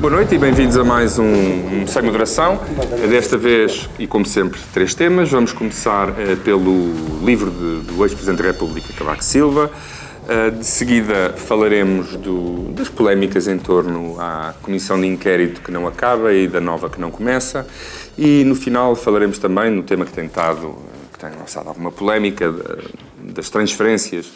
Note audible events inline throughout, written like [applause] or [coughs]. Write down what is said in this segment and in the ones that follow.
Boa noite e bem-vindos a mais um, um Sem Moderação. Desta vez, e como sempre, três temas. Vamos começar eh, pelo livro de- do ex-Presidente da República, Cavaco Silva. Eh, de seguida, falaremos do- das polémicas em torno à comissão de inquérito que não acaba e da nova que não começa. E no final, falaremos também no tema que tem estado, que tem lançado alguma polémica, da- das transferências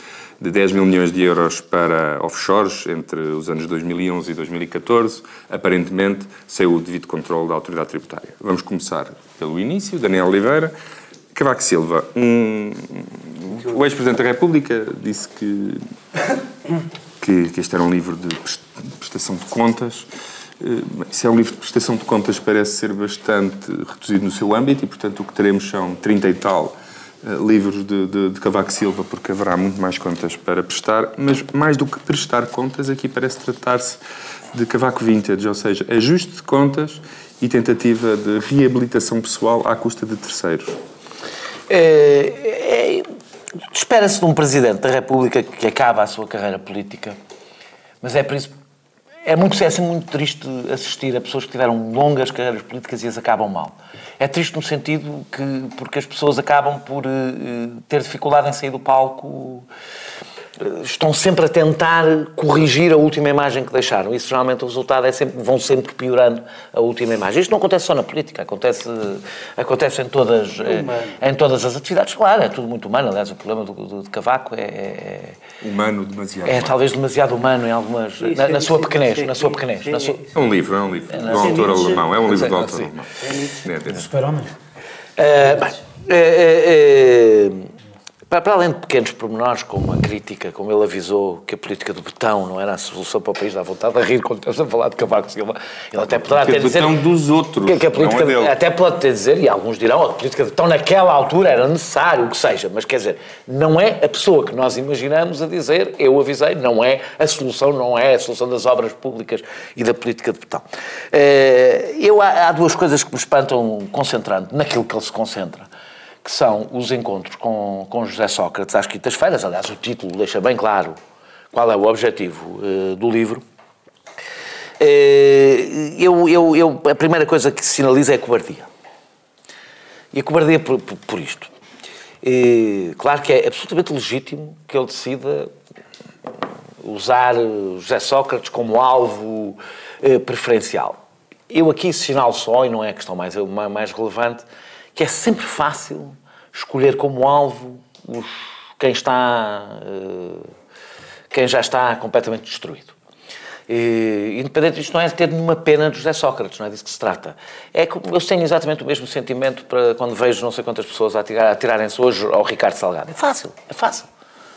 de 10 mil milhões de euros para offshores entre os anos 2011 e 2014, aparentemente sem o devido controle da autoridade tributária. Vamos começar pelo início. Daniel Oliveira. Cavaco Silva, um, o ex-presidente da República disse que, que, que este era um livro de pres- prestação de contas. Eh, Se é um livro de prestação de contas, parece ser bastante reduzido no seu âmbito e, portanto, o que teremos são 30 e tal livros de, de, de Cavaco Silva, porque haverá muito mais contas para prestar, mas mais do que prestar contas, aqui parece tratar-se de Cavaco Vintage, ou seja, ajuste de contas e tentativa de reabilitação pessoal à custa de terceiros. É, é, Espera-se de um Presidente da República que acaba a sua carreira política, mas é por isso. É muito, é sempre muito triste assistir a pessoas que tiveram longas carreiras políticas e as acabam mal. É triste no sentido que, porque as pessoas acabam por eh, ter dificuldade em sair do palco, estão sempre a tentar corrigir a última imagem que deixaram. Isso geralmente o resultado é sempre, vão sempre piorando a última imagem. Isto não acontece só na política, acontece, acontece em, todas, eh, em todas as atividades. Claro, é tudo muito humano. Aliás, o problema do, do, de Cavaco é, é, Humano demasiado. é talvez demasiado humano em algumas. na, na sua isso, pequenez, isso, na sua isso, pequenez. isso, na sua- É um livro, é um livro. do autor alemão. É um livro do autor alemão. É É, é. Super-homem. Eh, bem, eh, eh, para, além de pequenos pormenores, como a crítica, como ele avisou que a política do betão não era a solução para o país, dá vontade de rir quando estamos a falar de Cavaco Silva. Ele até poderá até dizer... betão dos outros, Que, que a política, é. Até pode ter dizer, e alguns dirão, a política de betão naquela altura era necessário, o que seja, mas quer dizer, não é a pessoa que nós imaginamos a dizer, eu avisei, não é a solução, não é a solução das obras públicas e da política de betão. Eh, Eu, há duas coisas que me espantam concentrando naquilo que ele se concentra que são os encontros com, com José Sócrates às quintas-feiras. Aliás, o título deixa bem claro qual é o objetivo eh, do livro. Eh, eu, eu, eu, a primeira coisa que se sinaliza é a cobardia. E a cobardia por, por, por isto. Eh, claro que é absolutamente legítimo que ele decida usar José Sócrates como alvo eh, preferencial. Eu aqui sinalo só, e não é a questão mais, mais relevante, que é sempre fácil escolher como alvo os, quem está eh, quem já está completamente destruído. E, independente disto, não é ter nenhuma pena de José Sócrates, não é disso que se trata. É que eu tenho exatamente o mesmo sentimento para quando vejo não sei quantas pessoas a atirar- a atirarem-se hoje ao Ricardo Salgado. É fácil, é fácil.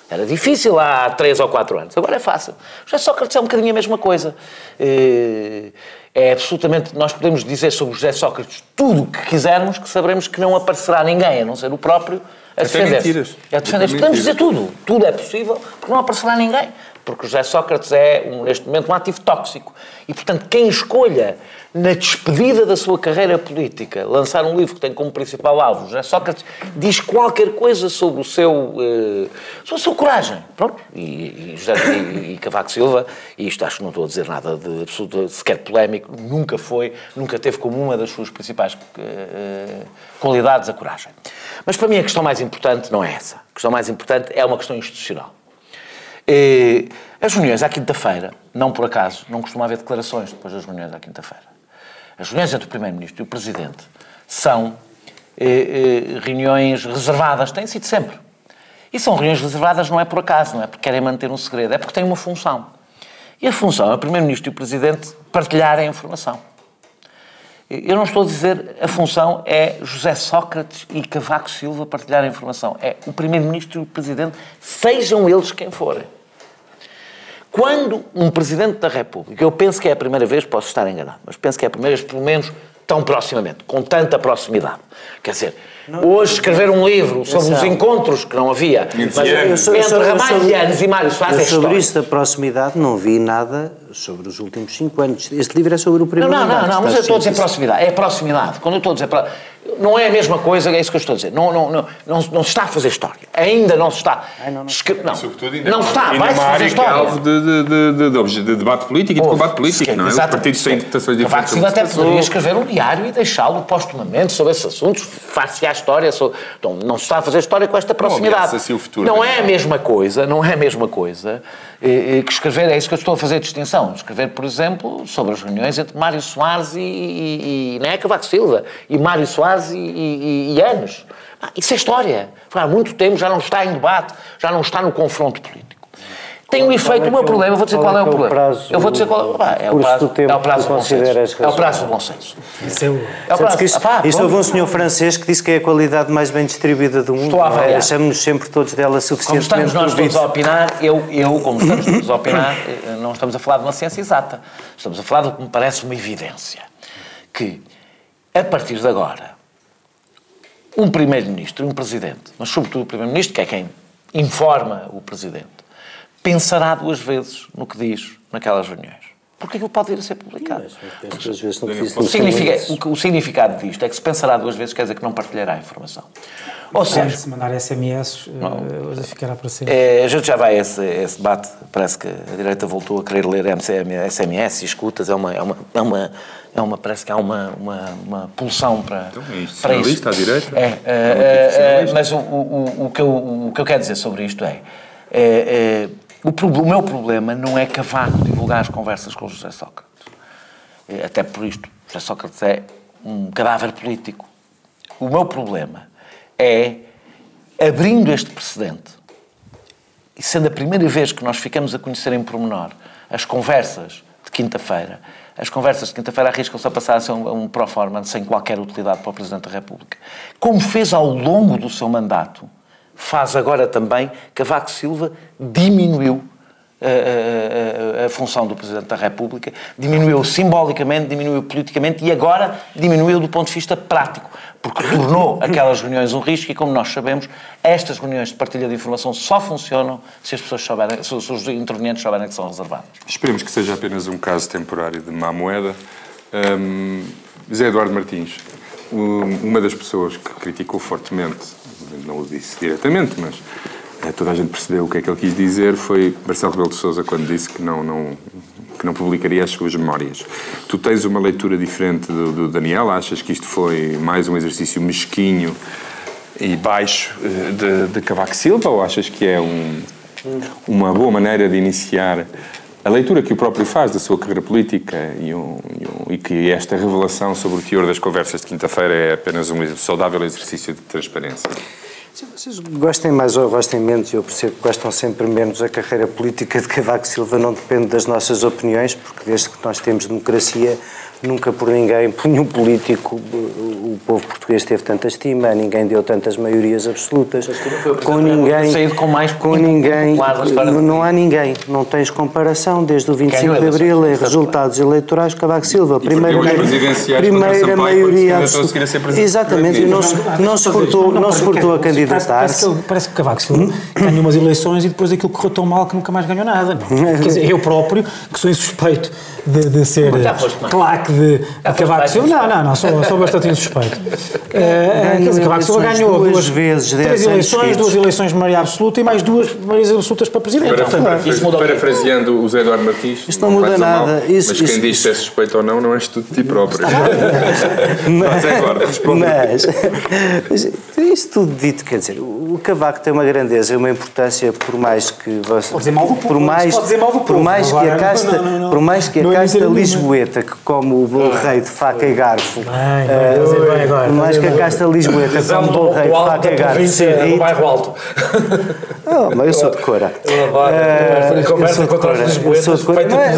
Era difícil há três ou quatro anos, agora é fácil. José Sócrates é um bocadinho a mesma coisa. Eh, É absolutamente. Nós podemos dizer sobre José Sócrates tudo o que quisermos, que saberemos que não aparecerá ninguém, a não ser o próprio, a Até defender-se. mentiras. A defender-se. Até Podemos dizer tudo. Tudo é possível, porque não aparecerá ninguém. Porque José Sócrates é, um, neste momento, um ativo tóxico. E, portanto, quem escolha, na despedida da sua carreira política, lançar um livro que tem como principal alvo José Sócrates, diz qualquer coisa sobre o seu, eh, sobre a sua coragem. Pronto. E, e, José, e, e Cavaco Silva, e isto acho que não estou a dizer nada de absoluto, sequer polémico, nunca foi, nunca teve como uma das suas principais eh, qualidades a coragem. Mas para mim a questão mais importante não é essa. A questão mais importante é uma questão institucional. Eh, As reuniões à quinta-feira, não por acaso, não costuma haver declarações depois das reuniões à quinta-feira. As reuniões entre o Primeiro-Ministro e o Presidente são eh, eh, reuniões reservadas, têm sido sempre. E são reuniões reservadas não é por acaso, não é porque querem manter um segredo, é porque têm uma função. E a função é o Primeiro-Ministro e o Presidente partilharem a informação. Eu não estou a dizer a função é José Sócrates e Cavaco Silva partilhar a informação. É o Primeiro-Ministro e o Presidente, sejam eles quem forem. Quando um Presidente da República, eu penso que é a primeira vez, posso estar enganado, mas penso que é a primeira vez, pelo menos, tão proximamente, com tanta proximidade. Quer dizer, hoje escrever um livro sobre os encontros que não havia, mas Eu sou- eu sou- entre Ramalhianos e Mário Soares é sobre isso da proximidade não vi nada sobre os últimos cinco anos. Este livro é sobre o Não, primeiro não, não, mandato, não, mas eu estou a dizer proximidade. É proximidade. Quando eu estou a dizer. Não é a mesma coisa, é isso que eu estou a dizer. Não, não, não, não, não se está a fazer história. Ainda não se está. não, não. Escre- não. Sobretudo ainda não está, vai-se fazer é história. alvo de, de, de, de, de obje- de debate político e de combate político, não é? Exatamente. partidos têm interpretações Cavaco diferentes. Sobre até o poderia escrever um diário e deixá-lo postumamente sobre esses assuntos, far-se a história. sobre- Então, não se está a fazer história com esta proximidade. o futuro não também. é a mesma coisa, não é a mesma coisa que escrever, é isso que eu estou a fazer distinção. Escrever, por exemplo, sobre as reuniões entre Mário Soares e, e, e não é Cavaco Silva, e Mário Soares e, e, e Anos. Ah, Isso é história. Há muito tempo já não está em debate, já não está no confronto político. Tem um efeito, é o meu é problema, eu vou dizer qual é é o é problema. prazo, Eu vou dizer qual o ah, é. o curso prazo, do tempo é o prazo que do bom senso. É o prazo do bom senso. Isso é o- É prazo. que isso, Ah, houve um senhor francês que disse que é a qualidade mais bem distribuída do mundo. Estou a avaliar. Achamos-nos sempre todos dela Como suficientemente estamos nós todos a opinar, eu, eu, como estamos todos a opinar, eh, não estamos a falar de uma ciência exata. Estamos a falar do que me parece uma evidência. Que, a partir de agora, um primeiro-ministro e um presidente, mas sobretudo o primeiro-ministro, que é quem informa o presidente, pensará duas vezes no que diz naquelas reuniões. Porque aquilo pode vir a ser publicado. O, significa- o significado disto é que se pensará duas vezes, quer dizer que não partilhará a informação. Ou seja, Se mandar SMS, eh, hoje ficará para sempre. é, a gente já vai a esse, a esse debate. Parece que a direita voltou a querer ler MCM, SMS e escutas. É uma, é uma, é uma, é uma parece que há uma, uma, uma pulsão para, Então, é isto, para isso. à direita? É, É é, mas o, o, o, que eu, o que eu quero dizer sobre isto é. O, pro- o meu problema não é Cavaco divulgar as conversas com José Sócrates. É, Até por isto, José Sócrates é um cadáver político. O meu problema é, abrindo este precedente, e sendo a primeira vez que nós ficamos a conhecer em pormenor as conversas de quinta-feira, as conversas de quinta-feira arriscam-se a passar a ser um, um proforma sem qualquer utilidade para o Presidente da República. Como fez ao longo do seu mandato, faz agora também, Cavaco Silva diminuiu a, a- a- a função do Presidente da República, diminuiu simbolicamente, diminuiu politicamente e agora diminuiu do ponto de vista prático, porque tornou aquelas reuniões um risco e, como nós sabemos, estas reuniões de partilha de informação só funcionam se as pessoas souberem, se os intervenientes souberem que são reservadas. Esperemos que seja apenas um caso temporário de má moeda. Hum, José Eduardo Martins, um- uma das pessoas que criticou fortemente, não o disse diretamente, mas eh, toda a gente percebeu o que é que ele quis dizer, foi Marcelo Rebelo de Sousa quando disse que não, não, que não publicaria as suas memórias. Tu tens uma leitura diferente do, do Daniel? Achas que isto foi mais um exercício mesquinho e baixo eh, de, de Cavaco Silva ou achas que é um, uma boa maneira de iniciar a leitura que o próprio faz da sua carreira política e, um- e um- e que esta revelação sobre o teor das conversas de quinta-feira é apenas um saudável exercício de transparência? Se vocês gostem mais ou gostem menos, eu percebo que gostam sempre menos, a carreira política de Cavaco Silva não depende das nossas opiniões, porque desde que nós temos democracia, nunca por ninguém, [laughs] por nenhum político, o povo português teve tanta estima, ninguém deu tantas maiorias absolutas. Com ninguém, saído com mais com ninguém, não há ninguém, não tens comparação desde o 25 Ganhou de Abril em resultados eleitorais, Cavaco Silva, primeira, primeira maioria absoluta. Exatamente, e não, se- não se portou, não se portou a candidatar-se. parece que Cavaco Silva ganhou umas eleições e depois aquilo correu tão mal que nunca mais ganhou nada. [laughs] Quer dizer, eu próprio, que sou insuspeito de, de ser Mas claque de, Cavaco Silva. Não, não, não, sou, sou bastante insuspeito. [laughs] Quer dizer, Cavaco Silva ganhou duas duas, vezes, três eleições, duas eleições de maioria absoluta e mais duas maiorias absolutas para presidente. Para, Portanto, para- isso muda parafraseando o Zé Eduardo Martins, Isto não muda vais a mal, nada. Isso- mas quem isso- diz se é suspeito ou não, não és tu de ti próprio. [laughs] Mas é agora. Mas, mas isso tudo dito, quer dizer, o Cavaco tem uma grandeza e uma importância por mais que você, Pode dizer mal do povo, por mais, pode dizer mal do por mais que a casta, não, não, não. por mais que a Não é casta lisboeta que come o bom rei de faca e garfo, Bem, eh, agora, por mais que a casta lisboeta come o bom rei de faca e garfo, se irrite- bairro Alto. Oh, [laughs] mas eu sou de Cora. Eh, Conversa eu sou de contra os lisboetas,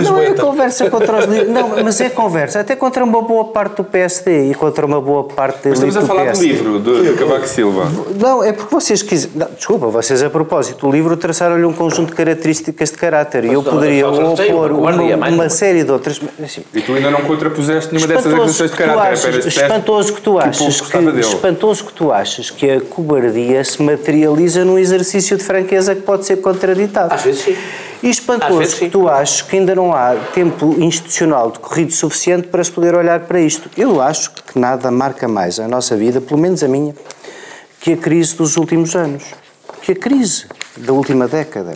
Não é, é conversa contra os lisboetas. Não, mas é conversa. Até contra uma boa parte do PSD e contra uma boa parte da estamos a falar do livro de Cavaco Silva. Não, é porque vocês quiserem. não, Desculpa, vocês a propósito do livro traçaram-lhe um conjunto de características de caráter e eu poderia opor uma série de outras. E tu ainda não contrapuseste nenhuma dessas espantoso acusações de que tu caráter. achas, apenas espantoso que tu achas que, dele. espantoso que tu achas que a cobardia se materializa num exercício de franqueza que pode ser contraditado. Às vezes sim. E espantoso vezes, que sim. tu achas que ainda não há tempo institucional decorrido suficiente para se poder olhar para isto. Eu acho que nada marca mais a nossa vida, pelo menos a minha, que a crise dos últimos anos. Que a crise da última década.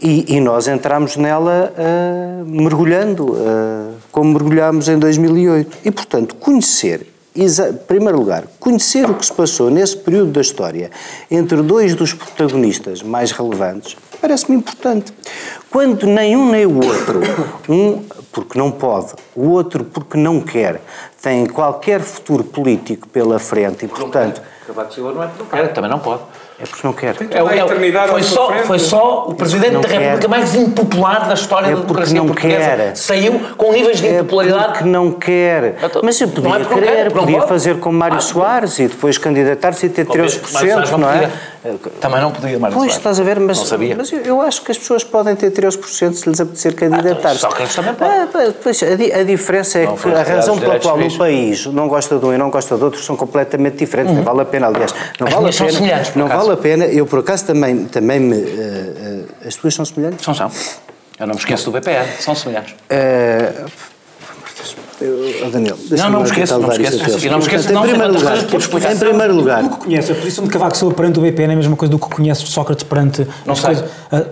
E, e nós entramos nela ah, mergulhando, ah, como mergulhámos em 2008. E, portanto, conhecer, em primeiro lugar, conhecer o que se passou nesse período da história entre dois dos protagonistas mais relevantes, parece-me importante. Quando nem um nem o outro, um porque não pode, o outro porque não quer, tem qualquer futuro político pela frente e, portanto, Cavaco Silva não é porque não quer, também não pode. É porque não quer. É, é foi, só, foi só o Presidente não da República quer. mais impopular da história É da porque democracia não portuguesa. quer. Saiu com níveis de É impopularidade. porque não quer. Então, Mas eu não podia é não querer, quer, não podia pode. fazer como Mário Ah, Soares e depois candidatar-se e ter 13%, não é? Também não podia, Mário Pois, Soares. estás a ver, mas, Não sabia. mas eu, eu acho que as pessoas podem ter 13% se lhes apetecer candidatar-se. então, Sócrates também pode. Ah, pá, pois, a, di- a diferença é Não que a razão pela qual o civis. país não gosta de um e não gosta do outro são completamente diferentes. Não vale a pena, aliás. Não As vale a pena. semelhantes, por não vale a pena. Eu, por acaso, também, também me. eh, eh, as tuas são semelhantes? São, são. Eu não me esqueço do BPR, são semelhantes. Eh, eu- oh, Daniel, Não, não me esqueço, não me esqueço. não me esqueço, não, em primeiro quantas lugar, por explicar. em primeiro lugar, Tu que conheces a posição de Cavaco Silva perante o BPN é a mesma coisa do que conheces de Sócrates perante Não sei. coisas. Ah,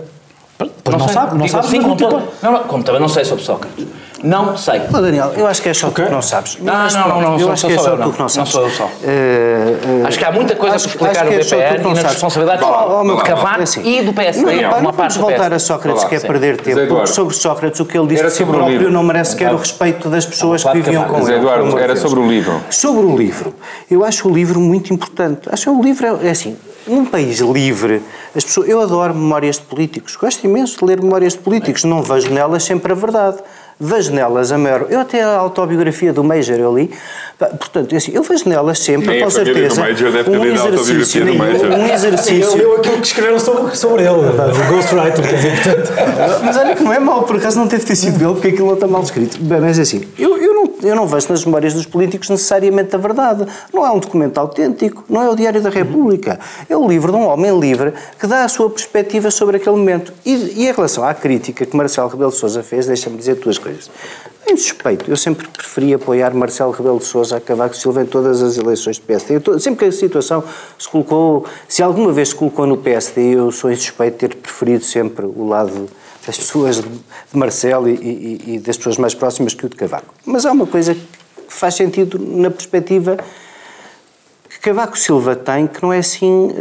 Pois não, sei. sabe, não Digo sabe, assim, como não Não, não, como também não sei sobre Sócrates. Não sei. Oh, Daniel, eu acho que é só Ok. tu que não sabes. Não, não, pronto, não, não, eu sou- acho que é só tu não. que não Não sabes. sou eu só. Eh, eh, Acho que há muita coisa acho- explicar acho no é tu BPR que não e nas sabes. responsabilidades Oh, oh, meu de Cavaco é assim. e do PSD. Não, não parte vamos voltar a Sócrates, que é perder tempo, porque sobre Sócrates o que ele disse Era de si sobre o próprio livro. não merece sequer o respeito das pessoas que viviam com Mas, ele. Eduardo, era sobre o livro. Sobre o livro. Eu acho o livro muito importante. Acho que o livro é, é assim, num país livre, as pessoas, eu adoro memórias de políticos, gosto imenso de ler memórias de políticos, não vejo nelas sempre a verdade. Vejo nelas a maior. Eu até a autobiografia do Major eu li. Portanto, é assim, eu vejo nelas sempre, com certeza. Major deve ter um lido a autobiografia exercício, do Major. um exercício. leu aquilo que escreveram sobre, sobre ele, o Ghostwriter, quer dizer, portanto. Mas olha que não é mau, por acaso não teve ter sido dele, porque aquilo não está mal escrito. Bem, Mas é assim, eu, eu, não, eu não vejo nas memórias dos políticos necessariamente a verdade. Não é um documento autêntico, não é o Diário da República. É o livro de um homem livre que dá a sua perspectiva sobre aquele momento. E, e em relação à crítica que Marcelo Rebelo de Sousa fez, deixa-me dizer duas coisas. Em suspeito, eu sempre preferi apoiar Marcelo Rebelo de Sousa a Cavaco Silva em todas as eleições do PSD. Tô- sempre que a situação se colocou, se alguma vez se colocou no PSD, eu sou insuspeito de ter preferido sempre o lado das pessoas de Marcelo e, e- e das pessoas mais próximas que o de Cavaco. Mas há uma coisa que faz sentido na perspectiva que Cavaco Silva tem, que não é assim,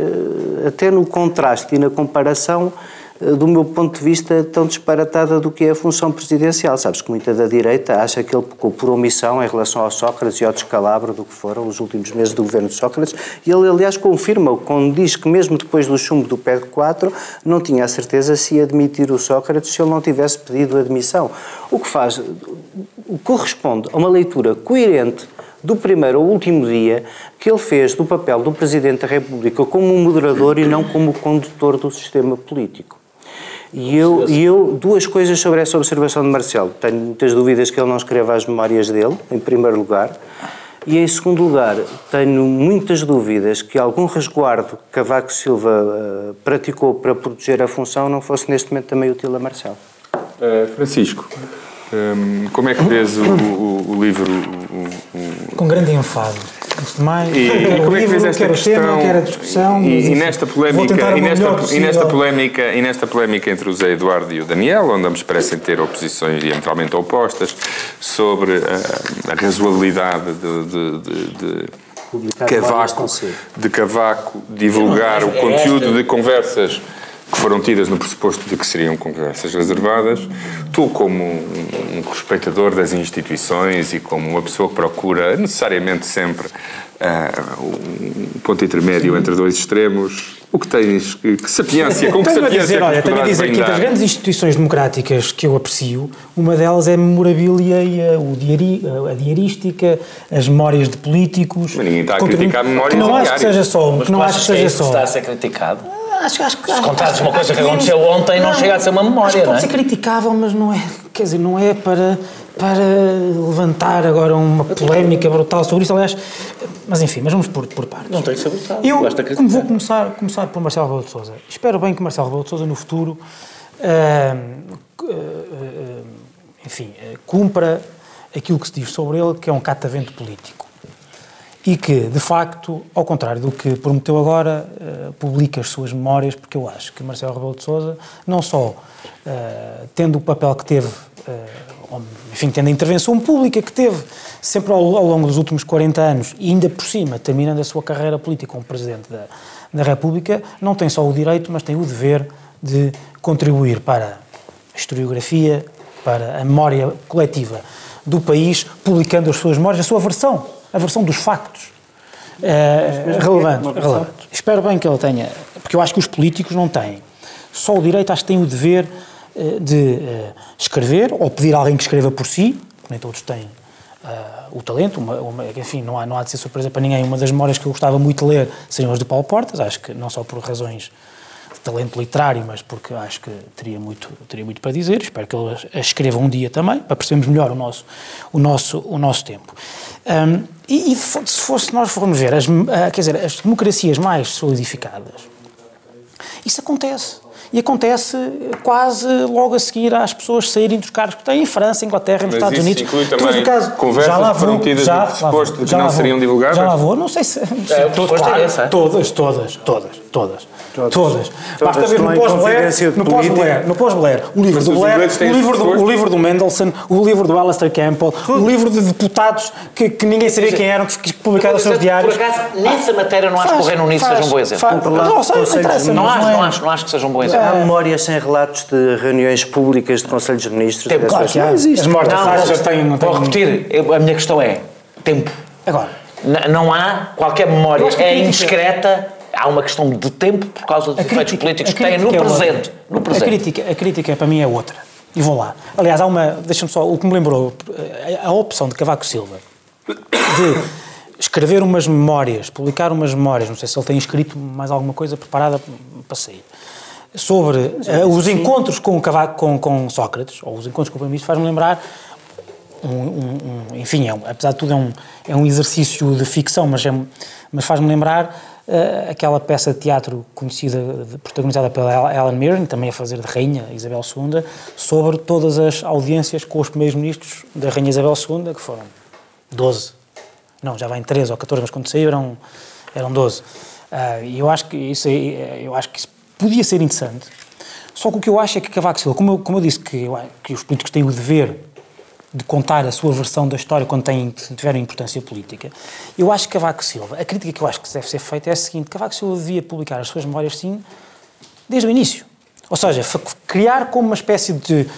eh, até no contraste e na comparação, do meu ponto de vista, tão disparatada do que é a função presidencial. Sabes que muita da direita acha que ele pecou por omissão em relação ao Sócrates e ao descalabro do que foram os últimos meses do governo de Sócrates, e ele, aliás, confirma quando diz que mesmo depois do chumbo do PED 4, não tinha a certeza se ia admitir o Sócrates se ele não tivesse pedido admissão. O que faz, corresponde a uma leitura coerente do primeiro ao último dia que ele fez do papel do Presidente da República como um moderador e não como condutor do sistema político. E eu, e eu, duas coisas sobre essa observação de Marcelo. Tenho muitas dúvidas que ele não escreva as memórias dele, em primeiro lugar. E em segundo lugar, tenho muitas dúvidas que algum resguardo que Cavaco Silva eh, praticou para proteger a função não fosse neste momento também útil a Marcelo. Uh, Francisco, um, como é que vês o, o- o livro? o- o- Com grande enfado. Antes de mais, E, quero e como é que livro, esta questão? tema, quero a discussão. E, e enfim, nesta polémica, e nesta, e nesta polémica, e nesta polémica entre o Zé Eduardo e o Daniel, onde ambos parecem ter oposições diametralmente opostas sobre a, a razoabilidade de, de, de- de Cavaco, de Cavaco divulgar o É conteúdo esta- de conversas que foram tidas no pressuposto de que seriam conversas reservadas, tu como um, um respeitador das instituições e como uma pessoa que procura necessariamente sempre ah, um ponto intermédio entre dois extremos, o que tens, que, que sapiência, com que Tenho a sapiência dizer, é que olha, tenho a dizer que brindar? das grandes instituições democráticas que eu aprecio, uma delas é a memorabilia e a, o diari, a diarística, as memórias de políticos. Mas ninguém está a criticar memórias Que não acho que seja só Mas que não acho que seja só. está a ser criticado? Acho, acho, que- Se contares uma coisa que acho aconteceu ontem, não chega a ser uma memória, acho que não pode é? ser criticável, mas não é, quer dizer, não é para, para levantar agora uma polémica brutal sobre isso, aliás, mas enfim, mas vamos por, por partes. Não tem que ser brutal. Eu Basta vou começar, começar por Marcelo Rebelo de Sousa. Espero bem que Marcelo Rebelo de Sousa no futuro enfim, cumpra aquilo que se diz sobre ele, que é um catavento político. E que, de facto, ao contrário do que prometeu agora, uh, publica as suas memórias, porque eu acho que Marcelo Rebelo de Sousa, não só uh, tendo o papel que teve, uh, enfim, tendo a intervenção pública que teve sempre ao, ao, longo dos últimos 40 anos, e ainda por cima, terminando a sua carreira política como Presidente da, da República, não tem só o direito, mas tem o dever de contribuir para a historiografia, para a memória coletiva do país, publicando as suas memórias, a sua versão, a versão dos factos. É, relevante, relevante. Espero bem que ele tenha, porque eu acho que os políticos não têm. Só o direito, acho que têm o dever eh, de uh, escrever, ou pedir a alguém que escreva por si, nem todos têm uh, o talento, uma, uma, enfim, não há, não há de ser surpresa para ninguém. Uma das memórias que eu gostava muito de ler seriam as de Paulo Portas, acho que não só por razões talento literário, mas porque acho que teria muito, teria muito para dizer. Espero que ele a escreva um dia também, para percebermos melhor o nosso, o nosso, o nosso tempo. Um, e, e, se fosse, nós formos ver, as, ah, quer dizer, as democracias mais solidificadas, isso acontece. E acontece quase logo a seguir às pessoas saírem dos cargos que têm em França, Inglaterra, nos Estados Unidos. Inclui também caso, conversas já lá vou, foram tidas já, suposto de que não seriam divulgadas? Já lá vou, não sei se. É, todo, claro, é todas, todas, todas, todas. Todas. Todas. Basta ver no pós-Blair, no pós-Blair, no pós-Blair, o livro do Blair, o livro do, o livro do Mendelssohn, o livro do Alastair Campbell, Tudo. o livro de deputados que, que ninguém sabia quem eram, que, publicaram os seus diários. Por acaso, nessa matéria não acho que o Reino Unido seja um bom exemplo. Não, sei, não, acho, não, acho, não acho que seja um bom exemplo. Há memórias sem relatos de reuniões públicas de Conselhos de Ministros. Tempo, claro que há. As mortes já têm... Vou repetir, a minha questão é tempo. Agora. Não há qualquer memória, é indiscreta há uma questão de tempo por causa dos efeitos políticos que têm no, é presente, no presente. A crítica, a crítica para mim é outra. E vou lá. Aliás, há uma. Deixa-me só. O que me lembrou. A opção de Cavaco Silva de escrever umas memórias, publicar umas memórias, não sei se ele tem escrito mais alguma coisa preparada para sair, sobre uh, os encontros com, Cavaco, com, com Sócrates, ou os encontros com o Primeiro-Ministro, faz-me lembrar. Um, um, um, enfim, é apesar de tudo, é um, é um exercício de ficção, mas, é, mas faz-me lembrar uh, aquela peça de teatro conhecida, protagonizada pela Ellen Mirren, também a fazer de Rainha Isabel II, sobre todas as audiências com os primeiros ministros da Rainha Isabel II, que foram 12. Não, já vai em 13 ou 14, mas quando saiu eram, eram 12. Uh, e eu acho que isso, eu acho que isso podia ser interessante. Só que o que eu acho é que Cavaco Silva, como eu, como eu disse, que, que os políticos têm o dever de contar a sua versão da história quando tem, importância política. Eu acho que Cavaco Silva, a crítica que eu acho que deve ser feita é a seguinte: Cavaco Silva devia publicar as suas memórias, sim, desde o início. Ou seja, criar como uma espécie de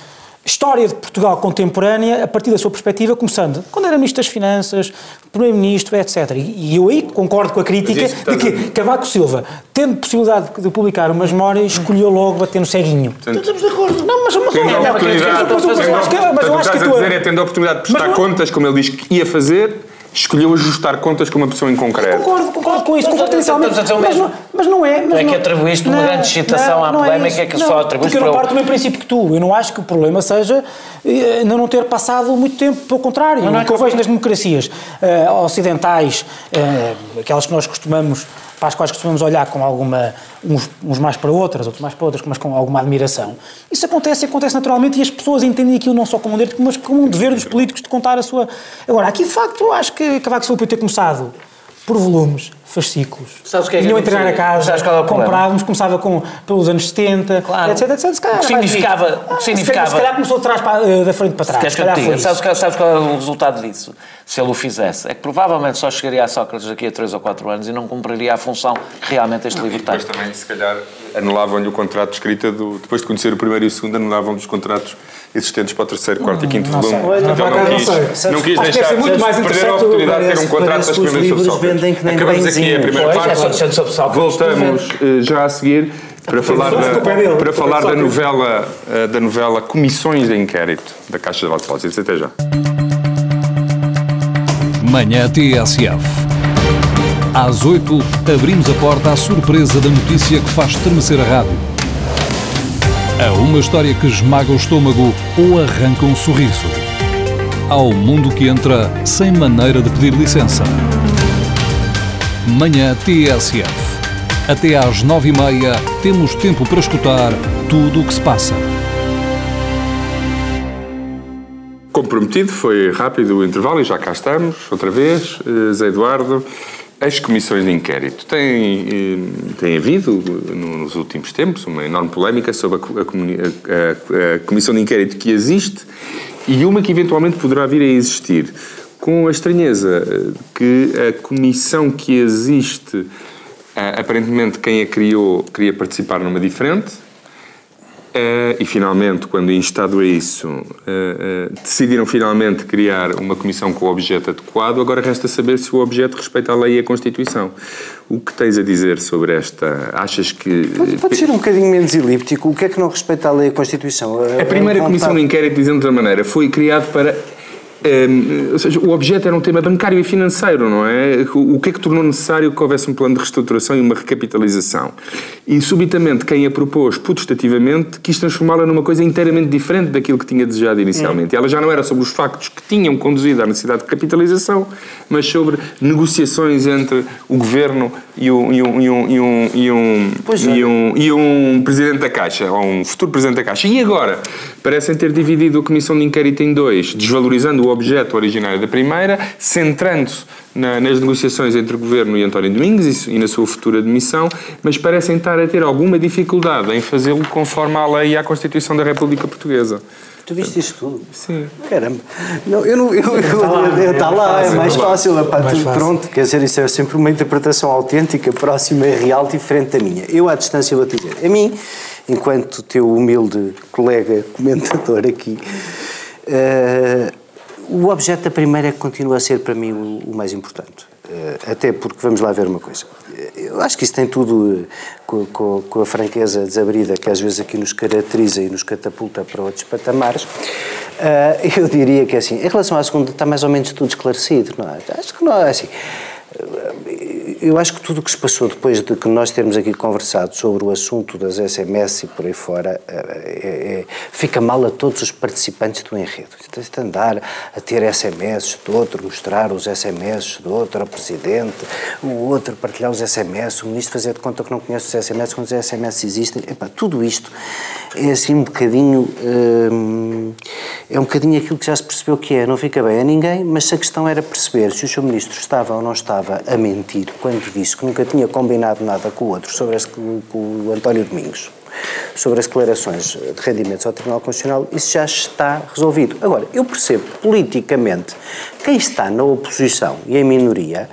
história de Portugal contemporânea a partir da sua perspectiva, começando quando era Ministro das Finanças, Primeiro-Ministro, etc. E eu aí concordo com a crítica de que Cavaco Silva, tendo possibilidade de publicar umas memórias, escolheu logo bater no ceguinho. Estamos de acordo. Não, mas, mas, tendo a oportunidade, mas eu acho que... Mas dizer é tendo a oportunidade de prestar contas, como ele diz que ia fazer escolheu ajustar contas com uma pessoa em concreto. Concordo, concordo com isso, concordo inicialmente. Mas, não, mas não é. Mas não é que atribuíste uma grande excitação à polémica é que só atribuíste Porque eu não parto do mesmo princípio que tu. Eu não acho que o problema seja ainda não ter passado muito tempo, pelo contrário. Não, não é o que eu vejo nas democracias uh, ocidentais, uh, aquelas que nós costumamos para as quais costumamos olhar com alguma, uns, uns, mais para outras, outros mais para outras, mas com alguma admiração. Isso acontece, acontece naturalmente e as pessoas entendem aquilo não só como um direito, mas como um dever dos políticos de contar a sua... Agora, aqui de facto, acho que Cavaco Silva podia ter começado por volumes, fascículos. Sabes o que é que Vinham entregar a casa, é comprávamos, começava com, pelos anos 70, claro. etc, etc. Se calhar, que significava, ah, que significava... Se calhar começou de trás para, eh, da frente para trás. Se que sabes, sabes qual é o resultado disso? Se ele o fizesse. É que provavelmente só chegaria a Sócrates daqui a 3 ou 4 anos e não cumpriria a função que realmente este livro tem. depois também, se calhar, anulavam-lhe o contrato de escrita do... Depois de conhecer o primeiro e o segundo, anulavam-lhe os contratos existentes para o terceiro, quarto e quinto não volume. Não, não, não, quis, não quis deixar muito mais perder a oportunidade de ter um contrato das primeiras livros Acabamos aqui a primeira parte. Voltamos eh, já a seguir para falar da, para falar da novela eh, da novela Comissões de Inquérito da Caixa de Depósitos. Até já. Manhã TSF. Às 8, abrimos a porta à surpresa da notícia que faz estremecer a rádio a uma história que esmaga o estômago ou arranca um sorriso. Ao mundo que entra sem maneira de pedir licença. Manhã TSF. Até às nove e meia temos tempo para escutar tudo o que se passa. Como prometido, foi rápido o intervalo e já cá estamos, outra vez. Eh, Zé Eduardo, as comissões de inquérito. Tem, eh, tem havido, nos últimos tempos, uma enorme polémica sobre a, a, a, a comissão de inquérito que existe e uma que eventualmente poderá vir a existir. Com a estranheza eh, que a comissão que existe, aparentemente quem a criou queria participar numa diferente, Uh, e finalmente, quando instado a isso, decidiram finalmente criar uma comissão com o objeto adequado. Agora resta saber se o objeto respeita a lei e a Constituição. O que tens a dizer sobre esta? Achas que. Pode, pode ser um bocadinho menos elíptico. O que é que não respeita a lei e a Constituição? A, a primeira a comissão de inquérito, dizendo de outra maneira, foi criado para um, ou seja, o objeto era um tema bancário e financeiro, não é? O que é que tornou necessário que houvesse um plano de reestruturação e uma recapitalização? E, subitamente, quem a propôs, putestativamente, quis transformá-la numa coisa inteiramente diferente daquilo que tinha desejado inicialmente. É. Ela já não era sobre os factos que tinham conduzido à necessidade de recapitalização, mas sobre negociações entre o governo e um, e um, e um, e um, e um, é. e um, e um presidente da Caixa, ou um futuro presidente da Caixa. E agora? Parecem ter dividido a comissão de inquérito em dois, desvalorizando o objeto originário da primeira, centrando-se na, nas negociações entre o Governo e António Domingos e, e, na sua futura demissão, mas parecem estar a ter alguma dificuldade em fazê-lo conforme à lei e à Constituição da República Portuguesa. Tu viste isto tudo? Sim. Caramba. Não, eu não. Eu, está lá, está lá, é mais fácil. É, mais fácil. Pronto, quer dizer, isso é sempre uma interpretação autêntica, próxima e real, diferente da minha. Eu, à distância, vou te dizer. A mim, enquanto teu humilde colega comentador aqui, uh, o objeto da primeira continua a ser para mim o, o mais importante. Uh, até porque, vamos lá ver uma coisa. Eu acho que isso tem tudo com, com, com, a franqueza desabrida que às vezes aqui nos caracteriza e nos catapulta para outros patamares. Uh, eu diria que assim, em relação à segunda, está mais ou menos tudo esclarecido, não é? Acho que não é assim eu acho que tudo o que se passou depois de que nós termos aqui conversado sobre o assunto das SMS e por aí fora, é, é, é fica mal a todos os participantes do enredo. De andar a ter SMS do outro, mostrar os SMS do outro ao Presidente, o outro partilhar os SMS, o Ministro fazer de conta que não conhece os SMS quando os SMS existem. Tudo isto é assim um bocadinho. Hum, é um bocadinho aquilo que já se percebeu que é. Não fica bem a ninguém, mas se a questão era perceber se o Sr. Ministro estava ou não estava a mentir quando disse que nunca tinha combinado nada com o outro sobre esse, com o António Domingos sobre as declarações de rendimentos ao Tribunal Constitucional, isso já está resolvido. Agora, eu percebo politicamente quem está na oposição e em minoria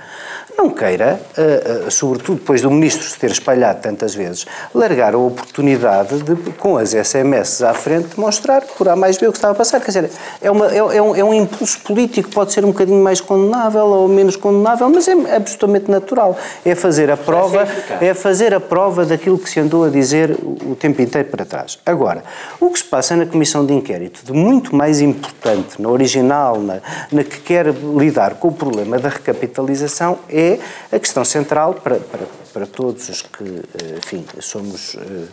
não queira, uh, uh, sobretudo depois do Ministro se ter espalhado tantas vezes, largar a oportunidade de, com as SMS à frente, mostrar por A mais B o que estava a passar. Quer dizer, é, uma, é, é, um, é um impulso político, pode ser um bocadinho mais condenável ou menos condenável, mas é absolutamente natural. É fazer a prova, é fazer a prova daquilo que se andou a dizer o tempo inteiro para trás. Agora, o que se passa na Comissão de Inquérito, de muito mais importante, na original, na, na que quer lidar com o problema da recapitalização, é é a questão central para, para, para todos os que, eh, enfim, somos uh,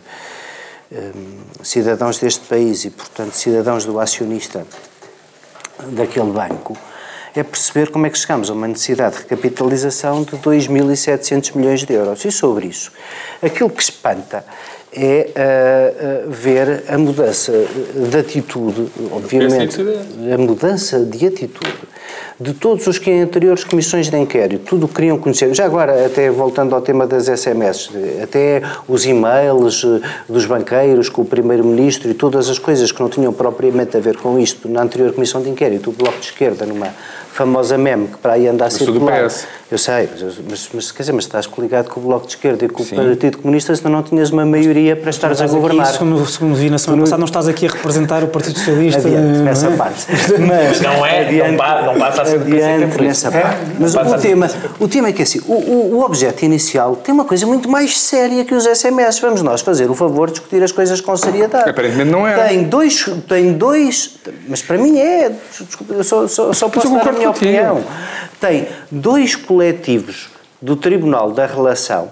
um, cidadãos deste país e, portanto, cidadãos do acionista daquele banco, é perceber como é que chegamos a uma necessidade de recapitalização de 2.700 milhões de euros. E sobre isso, aquilo que espanta é uh, uh, ver a mudança de atitude, obviamente, a mudança de atitude de todos os que em anteriores comissões de inquérito tudo queriam conhecer, já agora até voltando ao tema das SMS, até os e-mails eh, dos banqueiros com o Primeiro-Ministro e todas as coisas que não tinham propriamente a ver com isto na anterior comissão de inquérito, o Bloco de Esquerda numa famosa meme que para aí anda a circular. Eu sei, mas, mas, quer dizer, mas estás coligado com o Bloco de Esquerda e com Sim. o Partido Comunista, senão não tinhas uma maioria para estares a governar. Aqui, segundo, segundo vi na semana passada, não estás aqui a representar o Partido Socialista. Adiante, nessa é? parte. [laughs] Mas não é, adiante, não, passa a ser adiante nessa é? parte. Mas o, o tema, o tema é que assim, o, o, o, objeto inicial tem uma coisa muito mais séria que os SMS. Vamos nós fazer o favor de discutir as coisas com seriedade. Aparentemente não é. Tem dois, tem dois mas para mim é, desculpa, eu só, só, só posso dar a minha opinião. Tem dois coletivos do Tribunal da Relação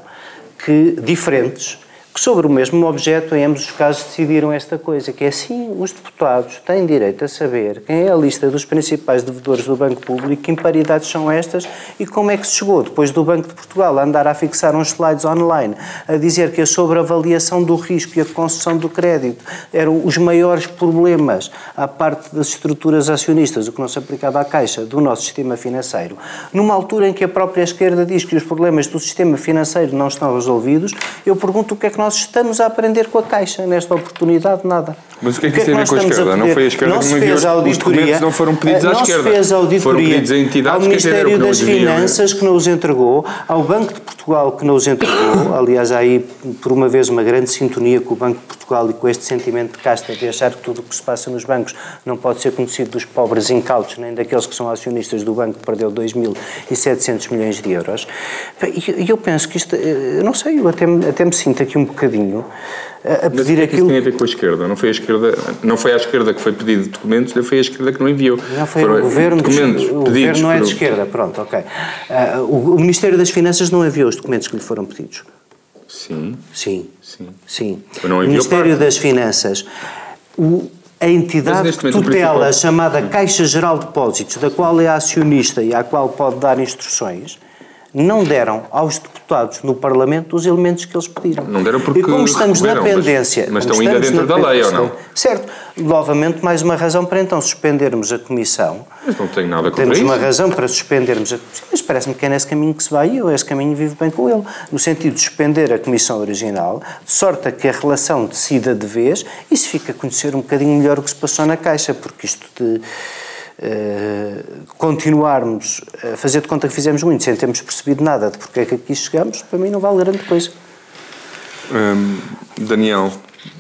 que, diferentes que sobre o mesmo objeto, em ambos os casos, decidiram esta coisa, que é assim, os deputados têm direito a saber quem é a lista dos principais devedores do Banco Público, que imparidades são estas e como é que se chegou, depois do Banco de Portugal, a andar a fixar uns slides online, a dizer que a sobreavaliação do risco e a concessão do crédito eram os maiores problemas à parte das estruturas acionistas, o que não se aplicava à Caixa, do nosso sistema financeiro, numa altura em que a própria esquerda diz que os problemas do sistema financeiro não estão resolvidos, eu pergunto o que é que nós estamos a aprender com a Caixa nesta oportunidade, nada. Mas o que é que, isso tem a ver com a esquerda? A não foi a esquerda não que se não fez enviou. auditoria, Os documentos não foram pedidos à não esquerda. se fez auditoria Foram pedidos a entidades ao Ministério não das. Finanças que não os entregou, ao Banco de Portugal que não os entregou, [coughs] aliás há aí por uma vez uma grande sintonia com o Banco de Portugal e com este sentimento de casta de achar que tudo o que se passa nos bancos não pode ser conhecido dos pobres incautos, nem daqueles que são acionistas do banco que perdeu 2.700 milhões de euros. E eu penso que isto, eu não sei, eu até, me- até me sinto aqui um bocadinho a Mas pedir que é que isso aquilo tem a ver com a esquerda? Não foi a esquerda, não foi à esquerda que foi pedido documentos, foi a esquerda que não enviou. Não foi Foram o governo, documentos o governo não é de por- esquerda, pronto, ok. Ah, o, o Ministério das Finanças não enviou os documentos que lhe foram pedidos. Sim, Sim. sim. Sim. Mas não o Ministério parte. das Finanças. O, a Mas entidade que tutela, chamada Caixa Geral de Depósitos, da qual é acionista e à qual pode dar instruções, não deram aos deputados no Parlamento os elementos que eles pediram. Não deram porque E como estamos na mas- pendência... mas como estão ainda dentro da lei, ou não? Certo. Novamente, mais uma razão para então suspendermos a Comissão Mas não tenho nada contra temos isso. uma razão para suspendermos a comissão, mas parece-me que é nesse caminho que se vai e eu esse caminho vivo bem com ele, no sentido de suspender a comissão original, de sorte a que a relação decida de vez e se fica a conhecer um bocadinho melhor o que se passou na Caixa, porque isto de eh, continuarmos a fazer de conta que fizemos muito sem termos percebido nada de porque é que aqui chegamos, para mim não vale grande coisa. Hum, Daniel,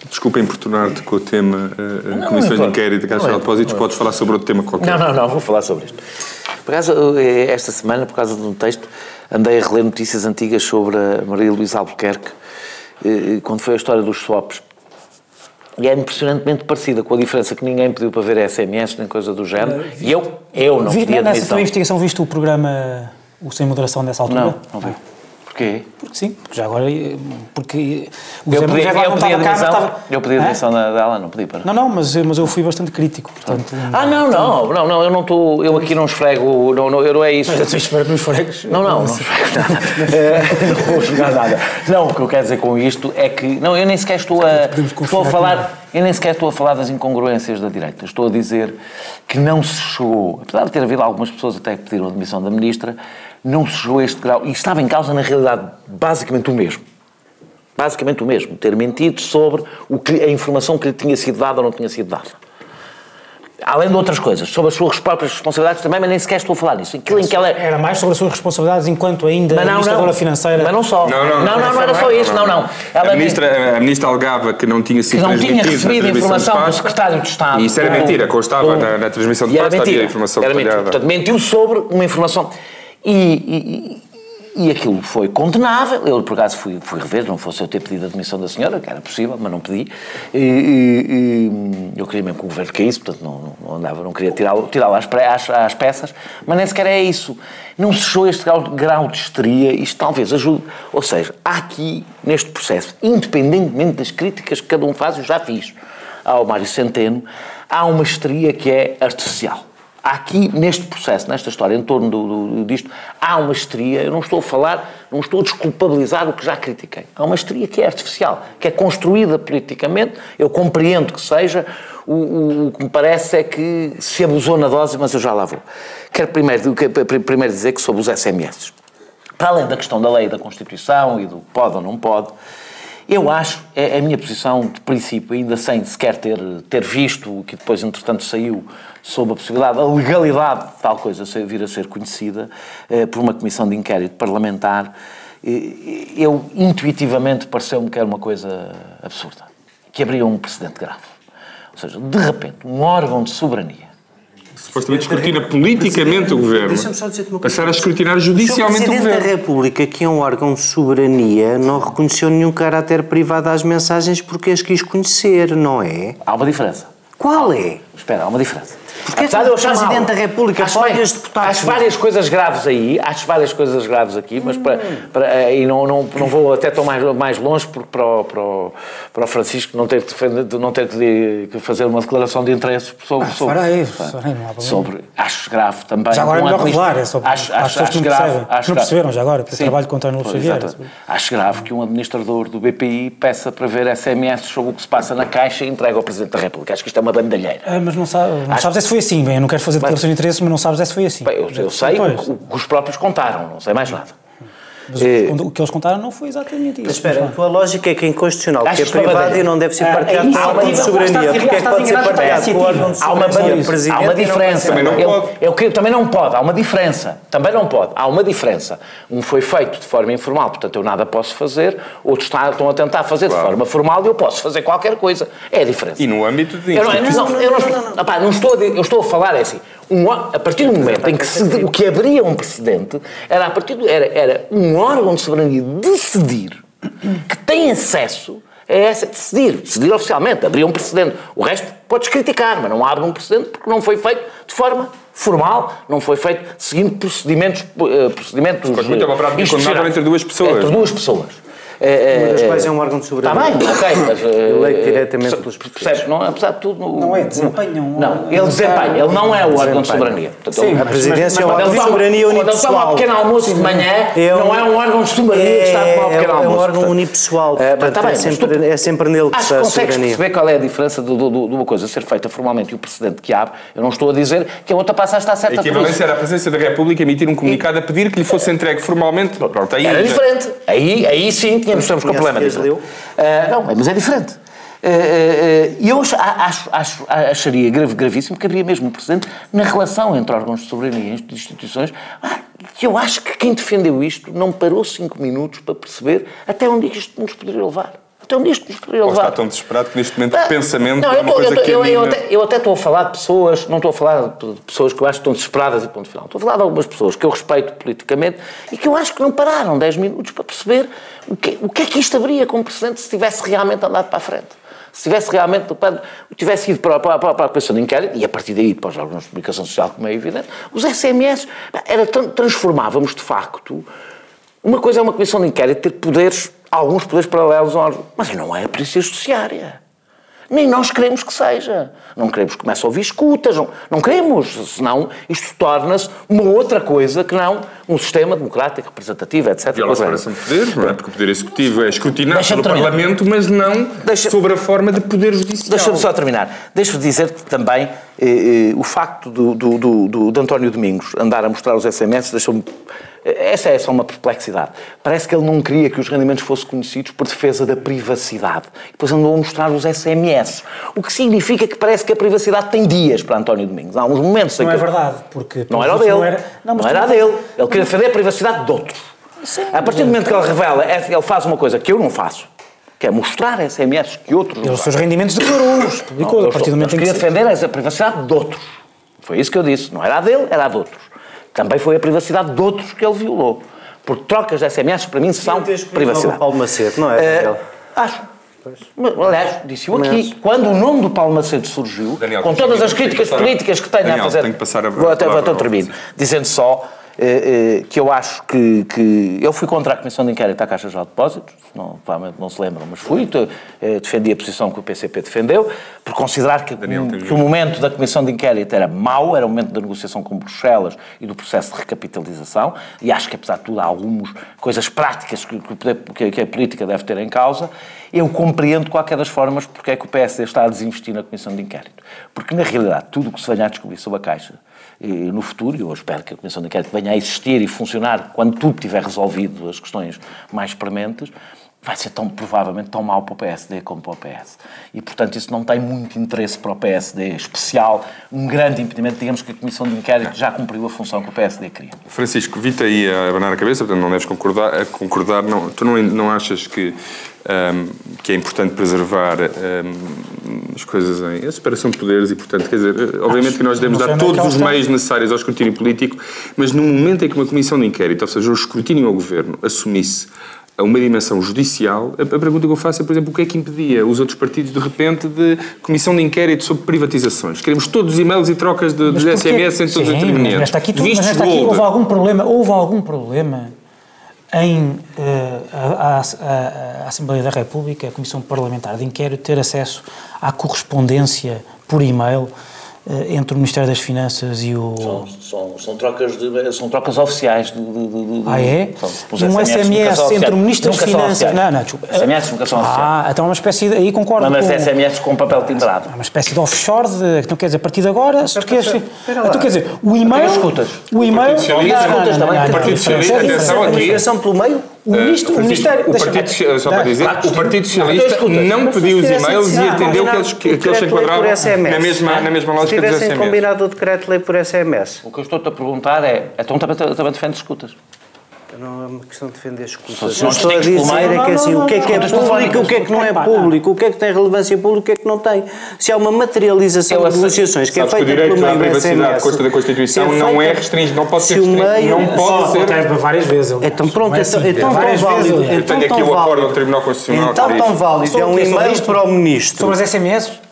desculpa importunar-te com o tema uh, uh, Comissões de não é- Inquérito da Caixa não é- de Depósitos, podes falar sobre outro tema qualquer. Não, não, não, vou falar sobre isto. Por acaso, eh, esta semana, por causa de um texto, andei a reler notícias antigas sobre a Maria Luísa Albuquerque, quando foi a história dos swaps. E é impressionantemente parecida, com a diferença que ninguém pediu para ver SMS nem coisa do género. E eu, eu não Vi, pedi nessa admissão. tua investigação, viste o programa O Sem Moderação dessa altura? Não, não vi. Porquê? Porque sim, porque já agora. eh, Porque o Eu Zé pedi, eu não pedi cá, mas admissão, estava- eu pedi Hã? admissão da- dela, não pedi para. Não, não, mas, mas eu fui bastante crítico, portanto. Ah, não, não, não, não, eu não estou, eu aqui não esfrego, não, não, eu não é isso. Mas eu espero nos fregos. Não, não, não esfrego nada. Eh, [laughs] não vou jogar nada. Não, o que eu quero dizer com isto é que. Não, eu nem sequer estou a. Estou a falar. Eu nem sequer estou a falar das incongruências da direita. Estou a dizer que não se chegou, apesar de ter havido algumas pessoas até que pediram a demissão da ministra, não se chegou a este grau. E estava em causa, na realidade, basicamente o mesmo. Basicamente o mesmo. Ter mentido sobre o que, a informação que lhe tinha sido dada ou não tinha sido dada. Além de outras coisas, sobre as suas próprias responsabilidades também, mas nem sequer estou a falar nisso. Aquilo em que ela. Era mais sobre as suas responsabilidades enquanto ainda Mas não, administradora não. financeira. Mas não só. Não, não, não, não, era só isso. Não, não. Ela a, ministra, a ministra alegava que não tinha que sido não tinha recebido informação do secretário de Estado. E isso era mentira, constava do- na- na transmissão de pasta, havia informação Era mentira. Portanto, mentiu sobre uma informação. E, e, e- aquilo foi condenável. Eu, por acaso, fui, fui rever, não fosse eu ter pedido a demissão da senhora, que era possível, mas não pedi. E, e- eu queria mesmo que o governo caísse, portanto, não, não andava, não queria tirá-lo tirá às, às, às peças, mas nem sequer é isso. Não se chegou este grau, grau de histeria, isto talvez ajude. Ou seja, aqui, neste processo, independentemente das críticas que cada um faz, eu já fiz ao Mário Centeno, há uma histeria que é artificial. Aqui, neste processo, nesta história, em torno do, do- disto, há uma histeria, eu não estou a falar, não estou a desculpabilizar o que já critiquei. Há uma histeria que é artificial, que é construída politicamente, eu compreendo que seja, o, o- o que me parece é que se abusou na dose, mas eu já lá vou. Quero primeiro, primeiro dizer que sobre os SMS, para além da questão da lei da Constituição e do pode ou não pode, eu acho, é a minha posição de princípio, ainda sem sequer ter, ter visto o que depois, entretanto, saiu sobre a possibilidade, a legalidade de tal coisa vir a ser conhecida eh, por uma comissão de inquérito parlamentar, eu intuitivamente pareceu-me que era uma coisa absurda, que abria um precedente grave. Ou seja, de repente, um órgão de soberania Supostamente escrutina politicamente o governo. Deixa-me só dizer-te uma coisa. Passar a escrutinar O judicialmente o Presidente da governo. República, que é um órgão de soberania, não reconheceu nenhum caráter privado às mensagens porque as quis conhecer, não é? Há uma diferença. Qual é? Espera, há uma diferença. Porquê que o Presidente da República acho pode os deputados- Acho várias coisas graves aí, acho várias coisas graves aqui, mas para, para- eh, e não, não, não vou até tão mais, mais longe porque para o, para, o, para o Francisco não ter que, defender, de não ter que, fazer uma declaração de interesses sobre. sobre, farei, farei, não há problema. sobre acho grave também. Já agora é melhor revelar, é só acho, para acho, pessoas que acho não grave, percebem. acho Não perceberam já agora, porque Sim. trabalho com António Pois, Xavier. Acho grave que um administrador do BPI peça para ver SMS sobre o que se passa na Caixa e entregue ao Presidente da República. Acho que isto é uma bandalheira. Ah, mas não, sabe, não Acho- sabes se foi assim, bem, eu não quero fazer declaração de interesse, mas não sabes é se foi assim. Bem, eu, eu sei o que os próprios contaram, não sei mais nada. Mas Eh, o, que eles contaram não foi exatamente isso. Mas espera, a tua lógica é que é inconstitucional, que é privado e não deve ser Ah, partilhado é com o órgão de soberania. Porque é que pode ser partilhado com o órgão de Há uma, soberania? há diferença. Também não pode. também não pode, há uma diferença. Também não pode. Há uma diferença. Um foi feito de forma informal, portanto eu nada posso fazer. Outros está- estão a tentar fazer Claro. de forma formal e eu posso fazer qualquer coisa. É a diferença. E no âmbito de Eu não, instituições. não, eu não, não estou a falar é assim. Um a partir do momento em que se, o que abria um precedente era a partir do, era, era um órgão de soberania decidir que tem acesso a essa decidir, decidir oficialmente, abrir um precedente. O resto podes criticar, mas não abre um precedente porque não foi feito de forma formal, não foi feito seguindo procedimentos, eh, procedimentos Quando muito é uma prática condenável entre duas pessoas. Entre duas pessoas. Eh, Uma das eh, quais é um órgão de Está soberania. bem, ok, mas. [laughs] eh, Eleito diretamente perce- pelos Percebes? Não, apesar de tudo. no- Não é, desempenha um- Não, ele desempenha, ele não é o órgão de soberania. Portanto, Sim, ele- A presidência é um quando órgão de soberania Quando ele toma unipessoal. um pequeno almoço de manhã, É um- não é um órgão de soberania que está a tomar É, pequeno é um almoço. órgão unipessoal, Eh, portanto está bem, é sempre- é nele que Acho está que a consegues soberania. perceber qual é a diferença de uma coisa ser feita formalmente e o precedente que abre. Eu não estou a dizer que a outra passa a estar A certa isso. equivalência era a presença da República emitir um comunicado a pedir que lhe fosse entregue formalmente. Pronto, aí Era diferente. Aí, aí sim tínhamos estamos com problema leu? Ah, não, mas é diferente. Ah, ah, E eu acho, acho- acho- acharia grave, gravíssimo que haveria mesmo um precedente na relação entre órgãos de soberania e instituições. Que eu acho que quem defendeu isto não parou cinco minutos para perceber até onde isto nos poderia levar. Até onde isto nos poderia Ou levar. está tão desesperado que neste momento o Ah, pensamento não, é uma tô- coisa eu tô- que eu- eu até, eu até estou a falar de pessoas, não estou a falar de pessoas que eu acho que estão desesperadas e ponto final. Estou a falar de algumas pessoas que eu respeito politicamente e que eu acho que não pararam 10 minutos para perceber o que, o que é que isto haveria como precedente se tivesse realmente andado para a frente. Se tivesse realmente tivesse ido para, para, para, a Comissão de Inquérito e a partir daí para os órgãos de comunicação social, como é evidente, os SMS era, tran- transformávamos de facto uma coisa é uma comissão de inquérito ter poderes, alguns poderes paralelos aos. Mas não é a polícia judiciária. Nem nós queremos que seja. Não queremos que comece a ouvir escutas, não, não queremos. Senão isto torna-se uma outra coisa que não um sistema democrático, representativo, etc. Viola a separação de poderes, não é? Porque o Poder Executivo é escrutinado Deixa-me pelo terminar. Parlamento, mas não Deixa- sobre a forma de Poder Judicial. Deixa-me só terminar. Deixa-me dizer-te também eh, eh, o facto do, do, do, do- de António Domingos andar a mostrar os SMS deixou-me. Essa é só uma perplexidade. Parece que ele não queria que os rendimentos fossem conhecidos por defesa da privacidade. E depois andou a mostrar os SMS. O que significa que parece que a privacidade tem dias para António Domingos. Há uns momentos em Não que. é verdade, porque... Não era dele. vistos, era- Não, mas era dele. Ele queria defender a privacidade de outros. A partir do momento que ele revela, é- ele faz uma coisa que eu não faço, que é mostrar SMS que outros Ele não os seus rendimentos declarou-os, publicou, não, a partir do momento em que... queria defender a privacidade de outros. Foi isso que eu disse. Não era a dele, era a de outros. Também foi a privacidade de outros que ele violou. Porque trocas de SMS, para mim, são privacidade. o Paulo Macedo, não é? Daniel? acho. Mas, Aliás, disse-o Mas- aqui, quando o nome do Paulo Macedo surgiu, Daniel, com todas as críticas políticas que tenho Daniel, a fazer. tem que passar a vou até, vou até termino. Francisco. Dizendo só que eu acho que, que. Eu fui contra a Comissão de Inquérito à Caixa de Depósitos, não, provavelmente não se lembram, mas fui. te- eh, defendi a posição que o PCP defendeu, por considerar que, Daniel, que o momento da Comissão de Inquérito era mau, era o momento da negociação com Bruxelas e do processo de recapitalização, e acho que, apesar de tudo, há algumas coisas práticas que, que a política deve ter em causa. Eu compreendo, de qualquer das formas, porque é que o PSD está a desinvestir na Comissão de Inquérito. Porque, na realidade, tudo o que se venha a descobrir sobre a Caixa no futuro, e eu espero que a Comissão de Inquérito venha a existir e funcionar quando tudo tiver resolvido, as questões mais prementes, vai ser tão, provavelmente, tão mau para o PSD como para o PS. E, portanto, isso não tem muito interesse para o PSD, especial, um grande impedimento, digamos que a Comissão de Inquérito já cumpriu a função que o PSD queria. Francisco, vi-te aí a abanar a cabeça, portanto não deves concordar. A concordar não, tu não, não achas que, ahm, que é importante preservar ahm, as coisas em a separação de poderes e, portanto, quer dizer, obviamente que nós devemos dar é todos os meios necessários ao escrutínio político, mas no momento em que uma comissão de inquérito, ou seja, o escrutínio ao governo, assumisse a uma dimensão judicial, a, pergunta que eu faço é, por exemplo, o que é que impedia os outros partidos, de repente, de comissão de inquérito sobre privatizações? Queremos todos os e-mails e trocas de? SMS entre todos os intervenientes. Mas aqui, tu, mas nesta aqui houve algum problema, houve algum problema em eh, a, a- a- Assembleia da República, a Comissão Parlamentar de Inquérito, ter acesso à correspondência por e-mail entre o Ministério das Finanças e o... São, são, são trocas, de, são trocas oficiais. De, de, de, de- Ah, é? São, um SMS entre o. Ministro das Finanças... Não, não, desculpa. SMS nunca são oficiais. Ah, então é uma espécie de... Aí concordo Manda-se com... SMS com papel timbrado. É uma espécie de offshore, de, então quer dizer, a partir de agora, se tu queres... Então quer dizer, o e-mail... escutas. O e-mail... Partido Socialista, também. não, Partido é Socialista, é atenção A aqui. pelo meio? O ministro, o Ministério... o Partido, só para dizer, Claro, o Partido Socialista escutas. não pediu os tivessem e-mails e entendeu que eles, que, eles se enquadravam por SMS. na mesma, na mesma Se lógica dos tivessem SMS. combinado o decreto-lei por SMS. O que eu estou-te a perguntar é, então também, também defendes escutas? Não é uma questão de defender escutas. Se Eu não estou a pelo dizer meio- é que assim, não, o que é que é público, o que é que não é público, o que é que tem relevância pública, o que é que não tem. Se há uma materialização Eu de negociações que é Sabes que o feita direito pelo à meio privacidade SMS, consta da Constituição é não é feita- restringido, não pode ser se o restringido, meio- não pode ser... Várias vezes. Então pronto, é então, assim, então tão válido. Então tenho aqui tão o acordo válido. do Tribunal Constitucional Então tão válido. É o um e-mail para o ministro. Sobre as SMS?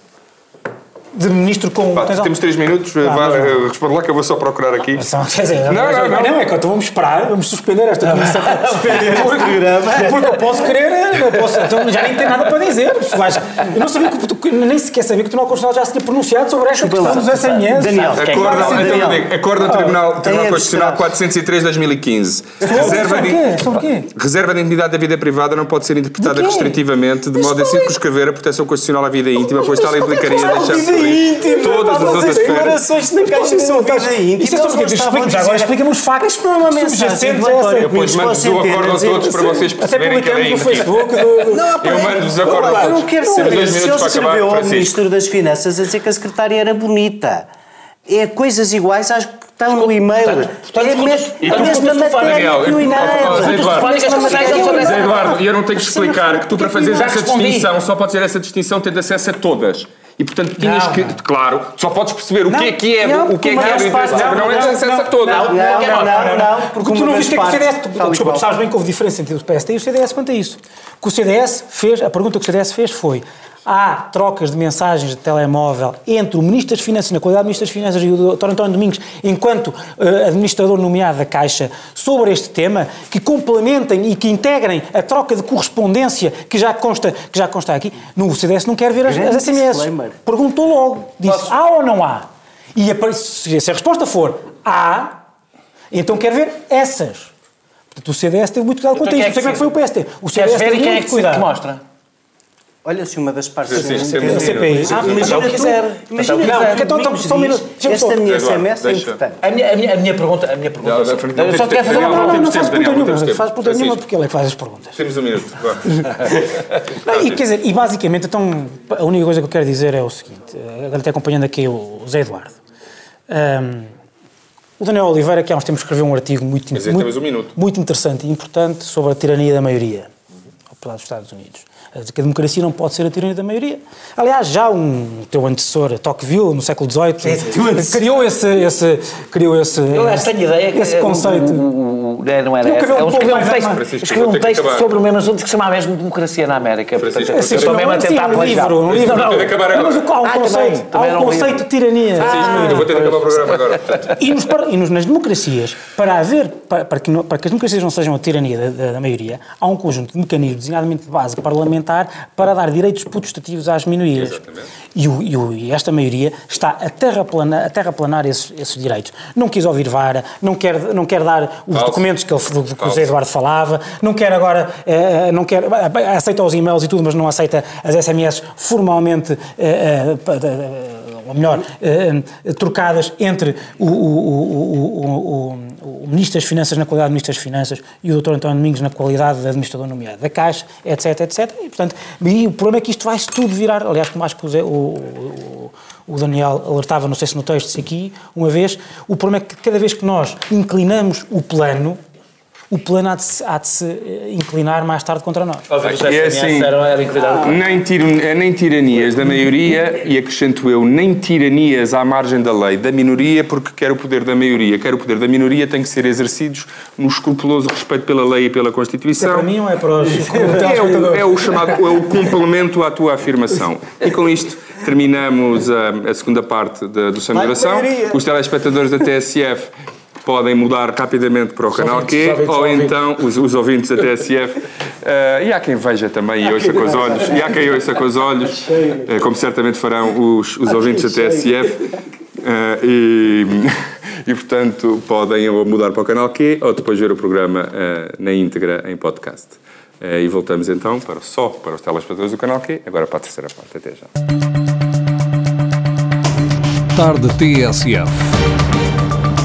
De ministro com... Pá, tens temos três minutos, vá, mas não. eh, responde lá que eu vou só procurar aqui. Quer dizer, Não, não, não. não é que então vamos esperar, vamos suspender esta comissão. [laughs] suspender este programa. Porque eu posso querer, eu posso, então já nem tem nada para dizer. Vais- eu não sabia que tu, nem sequer sabia que o Tribunal Constitucional já se tinha pronunciado sobre esta Desculpa questão lá. dos SMS. Daniel, Acordo, Sim, então, Daniel. digo, acordo do Tribunal, Tribunal tem Constitucional abstrato. 403 de 2015. Reserva Sobre de, quê? Sobre quê? reserva de intimidade da vida privada não pode ser interpretada restritivamente, de modo a circunscrever a proteção constitucional à vida íntima, pois tal implicaria deixar íntima, todas as outras esferas. orações na caixa são vida íntima. Isso é sobre o? Explica-me já agora, explica-me os factos. Isto não é uma mensagem António Depois mando-vos o para acordo a centenas, todos para vocês perceberem que é no Facebook. Eu mando-vos acordo a eu não todos. quero saber se ele escreveu ao. Ministro das Finanças a dizer que a secretária era bonita. É coisas iguais às que estão no e-mail. portanto, é mes- e a mesma matéria que o e-mail. Eduardo, e eu não tenho que é explicar que tu, para fazeres essa distinção, só podes ter essa distinção tendo acesso a todas. E, portanto, tinhas Não, que, não. claro, só podes perceber o que é que é, não, o que é que é do interesse não, não é partes- acesso a não, todas. não, Não, não, não, não, porque tu não viste que é o CDS. Desculpa, tu sabes bem que houve diferença entre o PSD e o CDS quanto a isso. O que o CDS fez, a pergunta que o CDS fez foi: há trocas de mensagens de telemóvel entre o Ministro das Finanças, na qualidade de Ministro das Finanças, e o Dr. António Domingos, enquanto eh, administrador nomeado da Caixa, sobre este tema, que complementem e que integrem a troca de correspondência que já consta, que já consta aqui. No o CDS não quer ver as, as SMS. disclaimer. Perguntou logo: disse: há ou não há? E a, se a resposta for há, então quer ver essas. Portanto, o CDS teve muito cuidado Então quem isto. é Não sei como é que foi o PST. O CDS ver e teve quem é muito que, cuidado. que mostra? Olha, se uma das partes... Sim, sim, não sim. CPI. Imagina Ah, mas tu- é o que quiser. Imagina Mas é o que tu, quiser. Então, então, Domingos só um minuto. Esta minha SMS é importante. A minha, a minha, a minha pergunta, a minha pergunta Não, não, eu só não quero fazer Não, não, não, temos faz pergunta nenhuma. Faz pergunta nenhuma porque ele é que faz as perguntas. Temos um minuto. [laughs] Não, e, quer dizer, e basicamente, então, a única coisa que eu quero dizer é o seguinte, eh, agora até acompanhando aqui o Zé Eduardo. O Daniel Oliveira, que há uns tempos escreveu um artigo muito, dizer, muito, um muito interessante e importante sobre a tirania da maioria, apesar dos Estados Unidos. Que a democracia não pode ser a tirania da maioria. Aliás, já um teu antecessor, Tocqueville, no século XVIII, criou esse, esse, criou esse, Eu que tenho ideia que esse é, conceito. O, o, o, não era esse, é um escreveu um texto, Francisco, escreveu um texto sobre o mesmo assunto que se chamava mesmo Democracia na América. Portanto, Francisco, eu Francisco, estou mesmo a tentar um livro, um livro. Não, acabar Mas há um Ah, conceito, também há um conceito de tirania. Eu vou ter que acabar o programa agora. portanto. E, nos, nas democracias, para haver, para, que, não- para que as democracias não sejam a tirania da maioria, há um conjunto de mecanismos, designadamente de base parlamentar, para dar direitos potestativos às minorias. E, o- e o- e esta maioria está a terraplanar, a terraplanar esses, esses direitos. Não quis ouvir vara, não quer, não quer dar os Falso. documentos que, ele, que o. José Eduardo falava, não quer agora, eh, não quer, aceita os e-mails e tudo, mas não aceita as SMS formalmente, eh, eh, eh, ou melhor, eh, trocadas entre o, o- o- Ministro das Finanças na qualidade de Ministro das Finanças e o Dr. António Domingos na qualidade de administrador nomeado da Caixa, etc, etc. E, portanto, e o problema é que isto vai-se tudo virar, aliás, como acho que o- o Daniel alertava, não sei se no texto, se aqui, uma vez, o problema é que cada vez que nós inclinamos o plano, o plano há de, se, há de se eh, inclinar mais tarde contra nós. E é assim, nem, tiro, nem tiranias da maioria, e acrescento eu, nem tiranias à margem da lei da minoria, porque quer o poder da maioria, quer o poder da minoria, tem que ser exercidos no escrupuloso respeito pela lei e pela Constituição. É para mim ou é para os é, o, é o chamado, é o complemento à tua afirmação. E com isto terminamos a, a segunda parte da, do Sem Moderação. Os telespectadores da TSF podem mudar rapidamente para o os canal ouvintes, Q, ouvintes, ou ouvintes. então os, os, ouvintes da TSF. Uh, eh, e há quem veja também e ouça com os olhos, e há quem ouça com os olhos, uh, como certamente farão os, os ouvintes da TSF. Uh, eh, e, [laughs] e, portanto, podem ou mudar para o canal Q ou depois ver o programa na íntegra em podcast. e voltamos então para, só para os telespectadores do canal Q, agora para a terceira parte. Até já. Tarde TSF.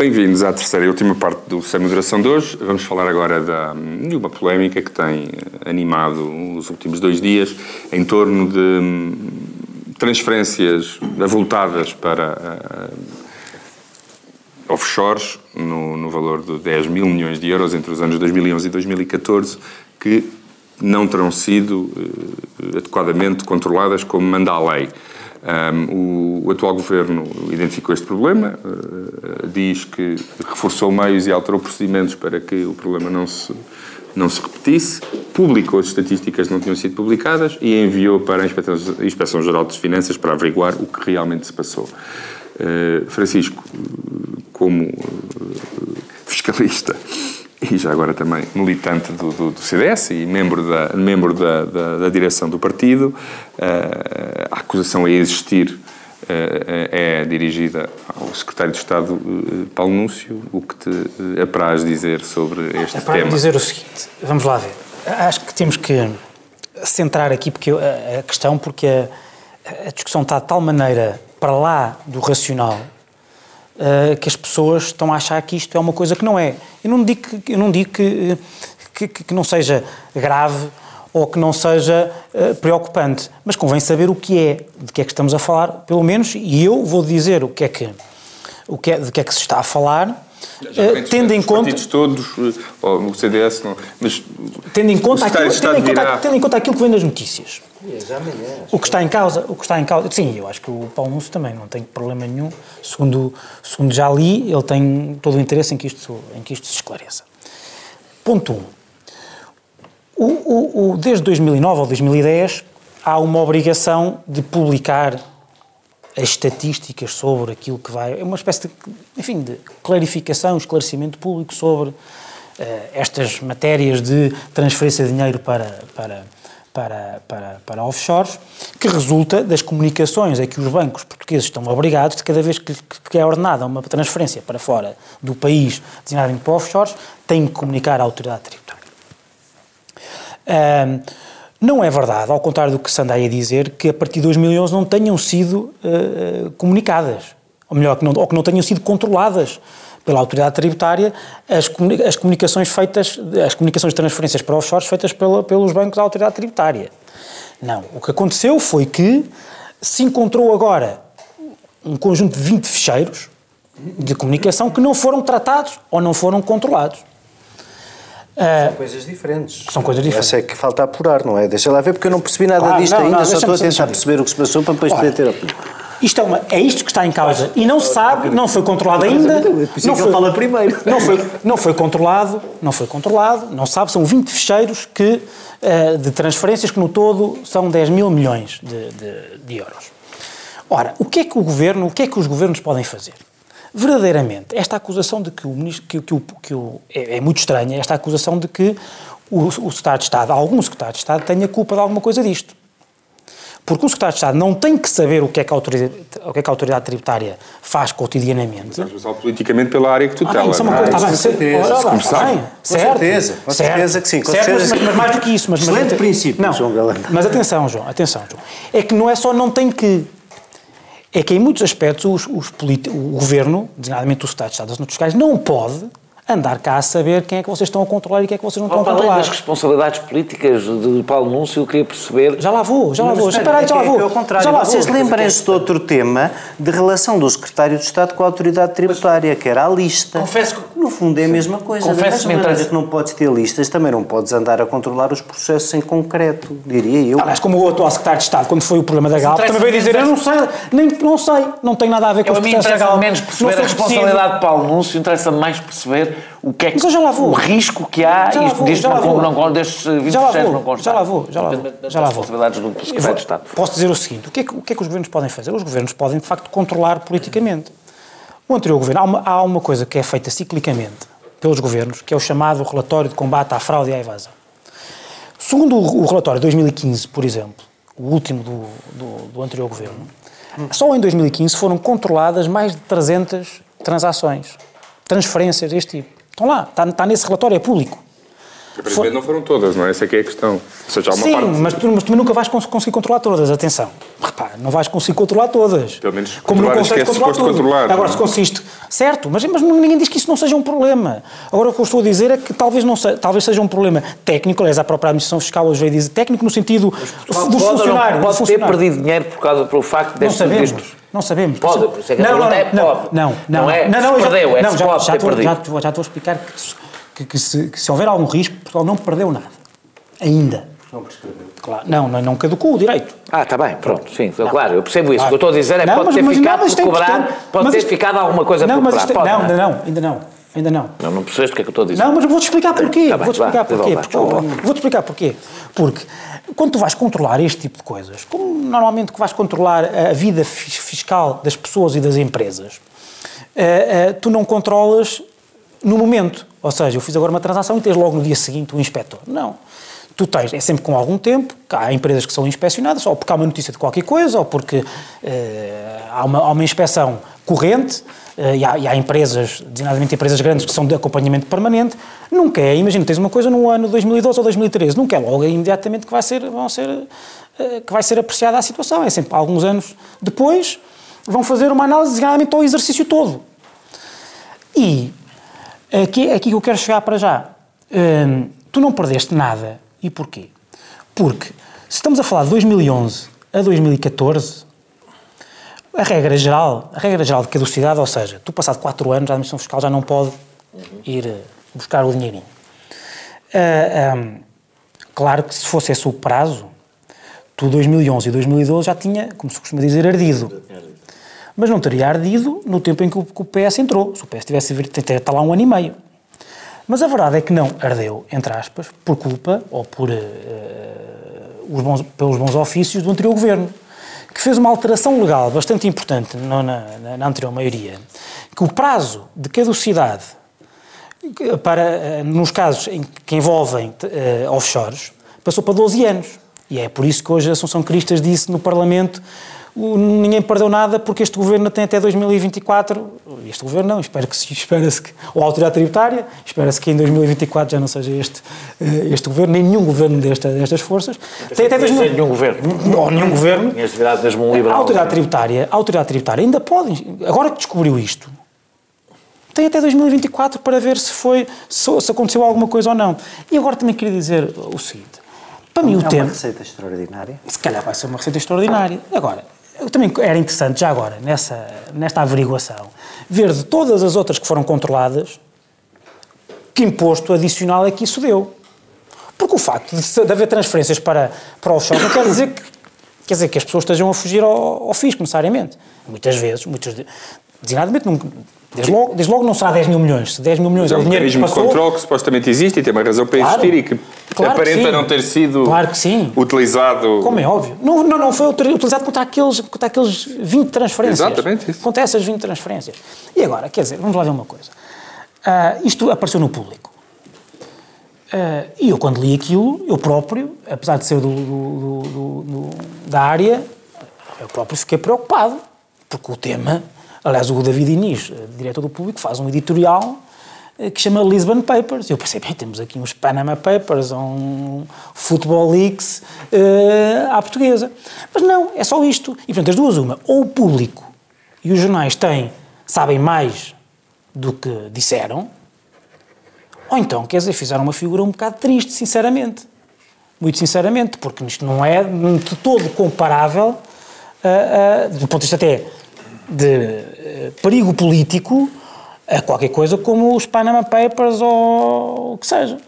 Bem-vindos à terceira e última parte do Sem Moderação de hoje. Vamos falar agora da, de uma polémica que tem animado os últimos dois dias em torno de hum, transferências avultadas para uh, offshores no, no, valor de 10 mil milhões de euros entre os anos 2011 e 2014 que não terão sido uh, adequadamente controladas como manda a lei. Um, o, o, atual governo identificou este problema, uh, diz que reforçou meios e alterou procedimentos para que o problema não se, não se repetisse, publicou as estatísticas que não tinham sido publicadas e enviou para a Inspeção, Geral das Finanças para averiguar o que realmente se passou. Uh, Francisco, como uh, fiscalista, e já agora também militante do, do, do CDS e membro da, membro da, da, da direção do partido. Uh, a acusação a existir uh, é dirigida ao secretário de Estado uh, Paulo Núncio. O que te apraz dizer sobre este para tema? dizer o seguinte, vamos lá ver. Acho que temos que centrar aqui porque a, a questão, porque a, a discussão está de tal maneira para lá do racional uh, que as pessoas estão a achar que isto é uma coisa que não é. Eu não digo que, eu não, digo que, que, que não seja grave ou que não seja uh, preocupante, mas convém saber o que é, de que é que estamos a falar, pelo menos, e eu vou dizer o que é que, o que é, de que é que se está a falar, Uh, tendo em conta partidos todos ou o CDS não, mas tendo em conta aquilo, tendo em conta, tendo em conta aquilo que vem nas notícias o que está em causa, o que está em causa, sim, eu acho que o Paulo Núcio também não tem problema nenhum, segundo, segundo já li, ele tem todo o interesse em que isto, em que isto se esclareça. Ponto 1. Um. O, o, o, desde 2009 ou 2010 há uma obrigação de publicar as estatísticas sobre aquilo que vai, é uma espécie de, enfim, de clarificação, esclarecimento público sobre uh, estas matérias de transferência de dinheiro para, para para, para, para offshores, que resulta das comunicações a que os bancos portugueses estão obrigados, de cada vez que, que é ordenada uma transferência para fora do país designadamente para offshores, têm que comunicar à autoridade tributária. Um, não é verdade, ao contrário do que se anda aí a dizer, que a partir de 2011 não tenham sido uh, comunicadas, ou melhor, que não, ou que não tenham sido controladas pela autoridade tributária as, as comunicações feitas, as comunicações de transferências para offshores feitas pela, pelos bancos da autoridade tributária. Não. O que aconteceu foi que se encontrou agora um conjunto de 20 ficheiros de comunicação que não foram tratados ou não foram controlados. São uh, coisas diferentes. São coisas diferentes. Essa é que falta apurar, não é? Deixa lá ver, porque eu não percebi nada claro, disto não, ainda, não, só estou a tentar perceber o que se passou para depois poder ter opinião. Isto é, uma, é isto que está em causa. E não se sabe, não foi controlado ainda. Não foi, fala primeiro. [laughs] Não foi, não foi controlado, não foi controlado, não sabe, são 20 ficheiros que, uh, de transferências que no todo são 10 mil milhões de, de, de euros. Ora, o que é que o governo, o que é que os governos podem fazer? Verdadeiramente, esta acusação de que o ministro, que, que, que o, é, é, muito estranha, esta acusação de que o, o secretário de Estado, algum secretário de Estado, tenha culpa de alguma coisa disto. porque o secretário de Estado não tem que saber o que é que a autoridade, o que é que a autoridade tributária faz cotidianamente. Responsável politicamente pela área que Ah, tutela. bem, isso é é? coisa, está bem, Com certeza, bem, começar. bem, Com certeza, com certeza que sim, com certo, certeza mas, mas mais do que isso. Mas, mas Excelente aten- princípio, não, João Galamba. Mas atenção, João, atenção, João. É que não é só não tem que. É que em muitos aspectos os, os o governo, designadamente o Estado de Estado das Fiscais, não pode andar cá a saber quem é que vocês estão a controlar e quem é que vocês não estão a Para além controlar. das responsabilidades políticas de Paulo Núncio, eu queria perceber... Já lá vou, já lá vou. Espera aí, já lá é vou. é o contrário. Já lá Vocês vou. lembrem-se de outro tema de relação do secretário de Estado com a autoridade tributária, que era a lista. Confesso que- No fundo é a mesma coisa. Confesso da que mesma que não podes ter listas, também não podes andar a controlar os processos em concreto, diria eu. Aliás, como o atual secretário de Estado, quando foi o problema da Galp, também veio dizer: Eu não sei, nem não sei, não tem nada a ver com Eu, os a mim processos da interessa Galp. menos perceber a responsabilidade de Paulo Núncio, interessa mais perceber o que é que, o risco que há Já vou, disto não, não, não, destes serviços Já lá vou, não consta. já lá vou, já lá vou, já lá vou. do secretário de Estado. Posso dizer o seguinte: o que, é que, o que é que os governos podem fazer? Os governos podem, de facto, controlar politicamente. O anterior governo, há uma, há uma coisa que é feita ciclicamente pelos governos, que é o chamado relatório de combate à fraude e à evasão. Segundo o, o relatório de 2015, por exemplo, o último do, do, do anterior governo, só em 2015 foram controladas mais de 300 transações, transferências deste tipo. Estão lá, está, está nesse relatório, é público. Aparentemente não foram todas, não é? Essa é que é a questão. Ou seja, há uma Sim, parte... mas tu, mas tu nunca vais cons- conseguir controlar todas, atenção. Repara, não vais conseguir controlar todas. Pelo menos Como não consegues é controlar suposto tudo. controlar, Agora, não se é? consiste... Certo, mas, mas ninguém diz que isso não seja um problema. Agora, o que eu estou a dizer é que talvez, não se, talvez seja um problema técnico, aliás, a própria Administração Fiscal hoje veio dizer técnico no sentido do, do Pode ou não funcionário. do Pode ter perdido dinheiro por causa pelo facto Não destes sabemos. destes- Não sabemos. Pode, por isso é que a não, não, não, é não, pode. não, não, Não é não, se não, já- perdeu, é não, se já, pode já ter estou- perdido. já estou- já estou a explicar que, que- que se, que se houver algum risco, Portugal não perdeu nada. Ainda. Não prescreveu. Claro, não, não, não caducou o direito. Ah, está bem, pronto, sim, claro, eu percebo isso. O Claro. que eu estou a dizer é que Não, pode mas- ter mas não, ficado por é cobrar, pode Mas ter isto- ficado alguma coisa não, por mas cobrar. isto, pode, não, é? ainda não, ainda não, ainda não. Não, não percebeste o que é que eu estou a dizer. Não, mas vou-te explicar porquê. Tá vou-te vá, explicar porquê. Porque- desculpa. Vou-te explicar porquê. Porque quando tu vais controlar este tipo de coisas, como normalmente que vais controlar a vida fis- fiscal das pessoas e das empresas, eh, eh, tu não controlas no momento. Ou seja, eu fiz agora uma transação e tens logo no dia seguinte o inspetor. Não. Tu tens, é sempre com algum tempo, há empresas que são inspecionadas, ou porque há uma notícia de qualquer coisa, ou porque eh, há, uma, há uma inspeção corrente, eh, e, há, e há empresas, designadamente empresas grandes, que são de acompanhamento permanente. Nunca é, imagina, tens uma coisa no ano 2012 ou 2013, nunca é logo imediatamente que vai ser, vão ser, eh, que vai ser apreciada a situação. É sempre alguns anos depois, vão fazer uma análise designadamente ao exercício todo. E aqui é aqui que eu quero chegar para já. Hum, tu não perdeste nada. E porquê? Porque se estamos a falar de 2011 a 2014, a regra geral, a regra geral de caducidade, ou seja, tu passado 4 anos a Administração Fiscal já não pode ir eh, buscar o dinheirinho. Ah, hum, claro que se fosse esse o prazo, tu 2011 e 2012 já tinha, como se costuma dizer, ardido. Mas não teria ardido no tempo em que o, PS entrou. Se o PS tivesse tem- está lá um ano e meio. Mas a verdade é que não ardeu, entre aspas, por culpa ou por, eh, os bons- pelos bons ofícios do anterior governo, que fez uma alteração legal bastante importante na, na- na anterior maioria, que o prazo de caducidade para, eh, nos casos em que envolvem eh, offshores, passou para 12 anos. E é por isso que hoje a Assunção Cristas disse no Parlamento o- ninguém perdeu nada porque este governo tem até 2024, este governo não, espera que se- [laughs] espera-se que, ou a autoridade tributária, espera-se que em 2024 já não seja este, eh, este governo, nem nenhum governo desta, destas forças, tem até 2000 Sem nenhum governo. Ou nenhum governo, Tinhas virado mesmo um a liberal. autoridade tributária, a autoridade tributária ainda pode, agora que descobriu isto, tem até 2024 para ver se foi, se, se aconteceu alguma coisa ou não. E agora também queria dizer o seguinte, para mim o É uma tempo, receita extraordinária. se calhar vai ser uma receita extraordinária. Agora, eu também era interessante já agora, nessa, nesta averiguação, ver de todas as outras que foram controladas, que imposto adicional é que isso deu. Porque o facto de, de haver transferências para, para o offshore não quer dizer que, quer dizer que as pessoas estejam a fugir ao, ao fisco, necessariamente. Muitas vezes, muitas, de- designadamente, não, desde, logo, desde logo não será 10 mil milhões. Se 10 mil milhões Mas é é um o dinheiro que mecanismo de passou... controle que supostamente existe e tem uma razão para Claro. existir e que Claro que aparenta sim. não ter sido Claro que sim. utilizado. Como é óbvio. Não, não, não foi utilizado contra aqueles, contra aqueles 20 transferências. Exatamente isso. Contra essas 20 transferências. E agora, quer dizer, vamos lá ver uma coisa. Ah, isto apareceu no público. Uh, e eu, quando li aquilo, eu próprio, apesar de ser do, do, do, da área, eu próprio fiquei preocupado, porque o tema, aliás, o David Inês, diretor do público, faz um editorial uh, que chama Lisbon Papers. Eu pensei, bem, temos aqui uns Panama Papers, um Football Leaks uh, à portuguesa. Mas não, é só isto. E, portanto, as duas, uma, ou o público e os jornais têm, sabem mais do que disseram, ou então, quer dizer, fizeram uma figura um bocado triste, sinceramente. Muito sinceramente, porque isto não é de todo comparável, uh, uh, do ponto de vista até de uh, perigo político, a qualquer coisa como os Panama Papers ou o que seja.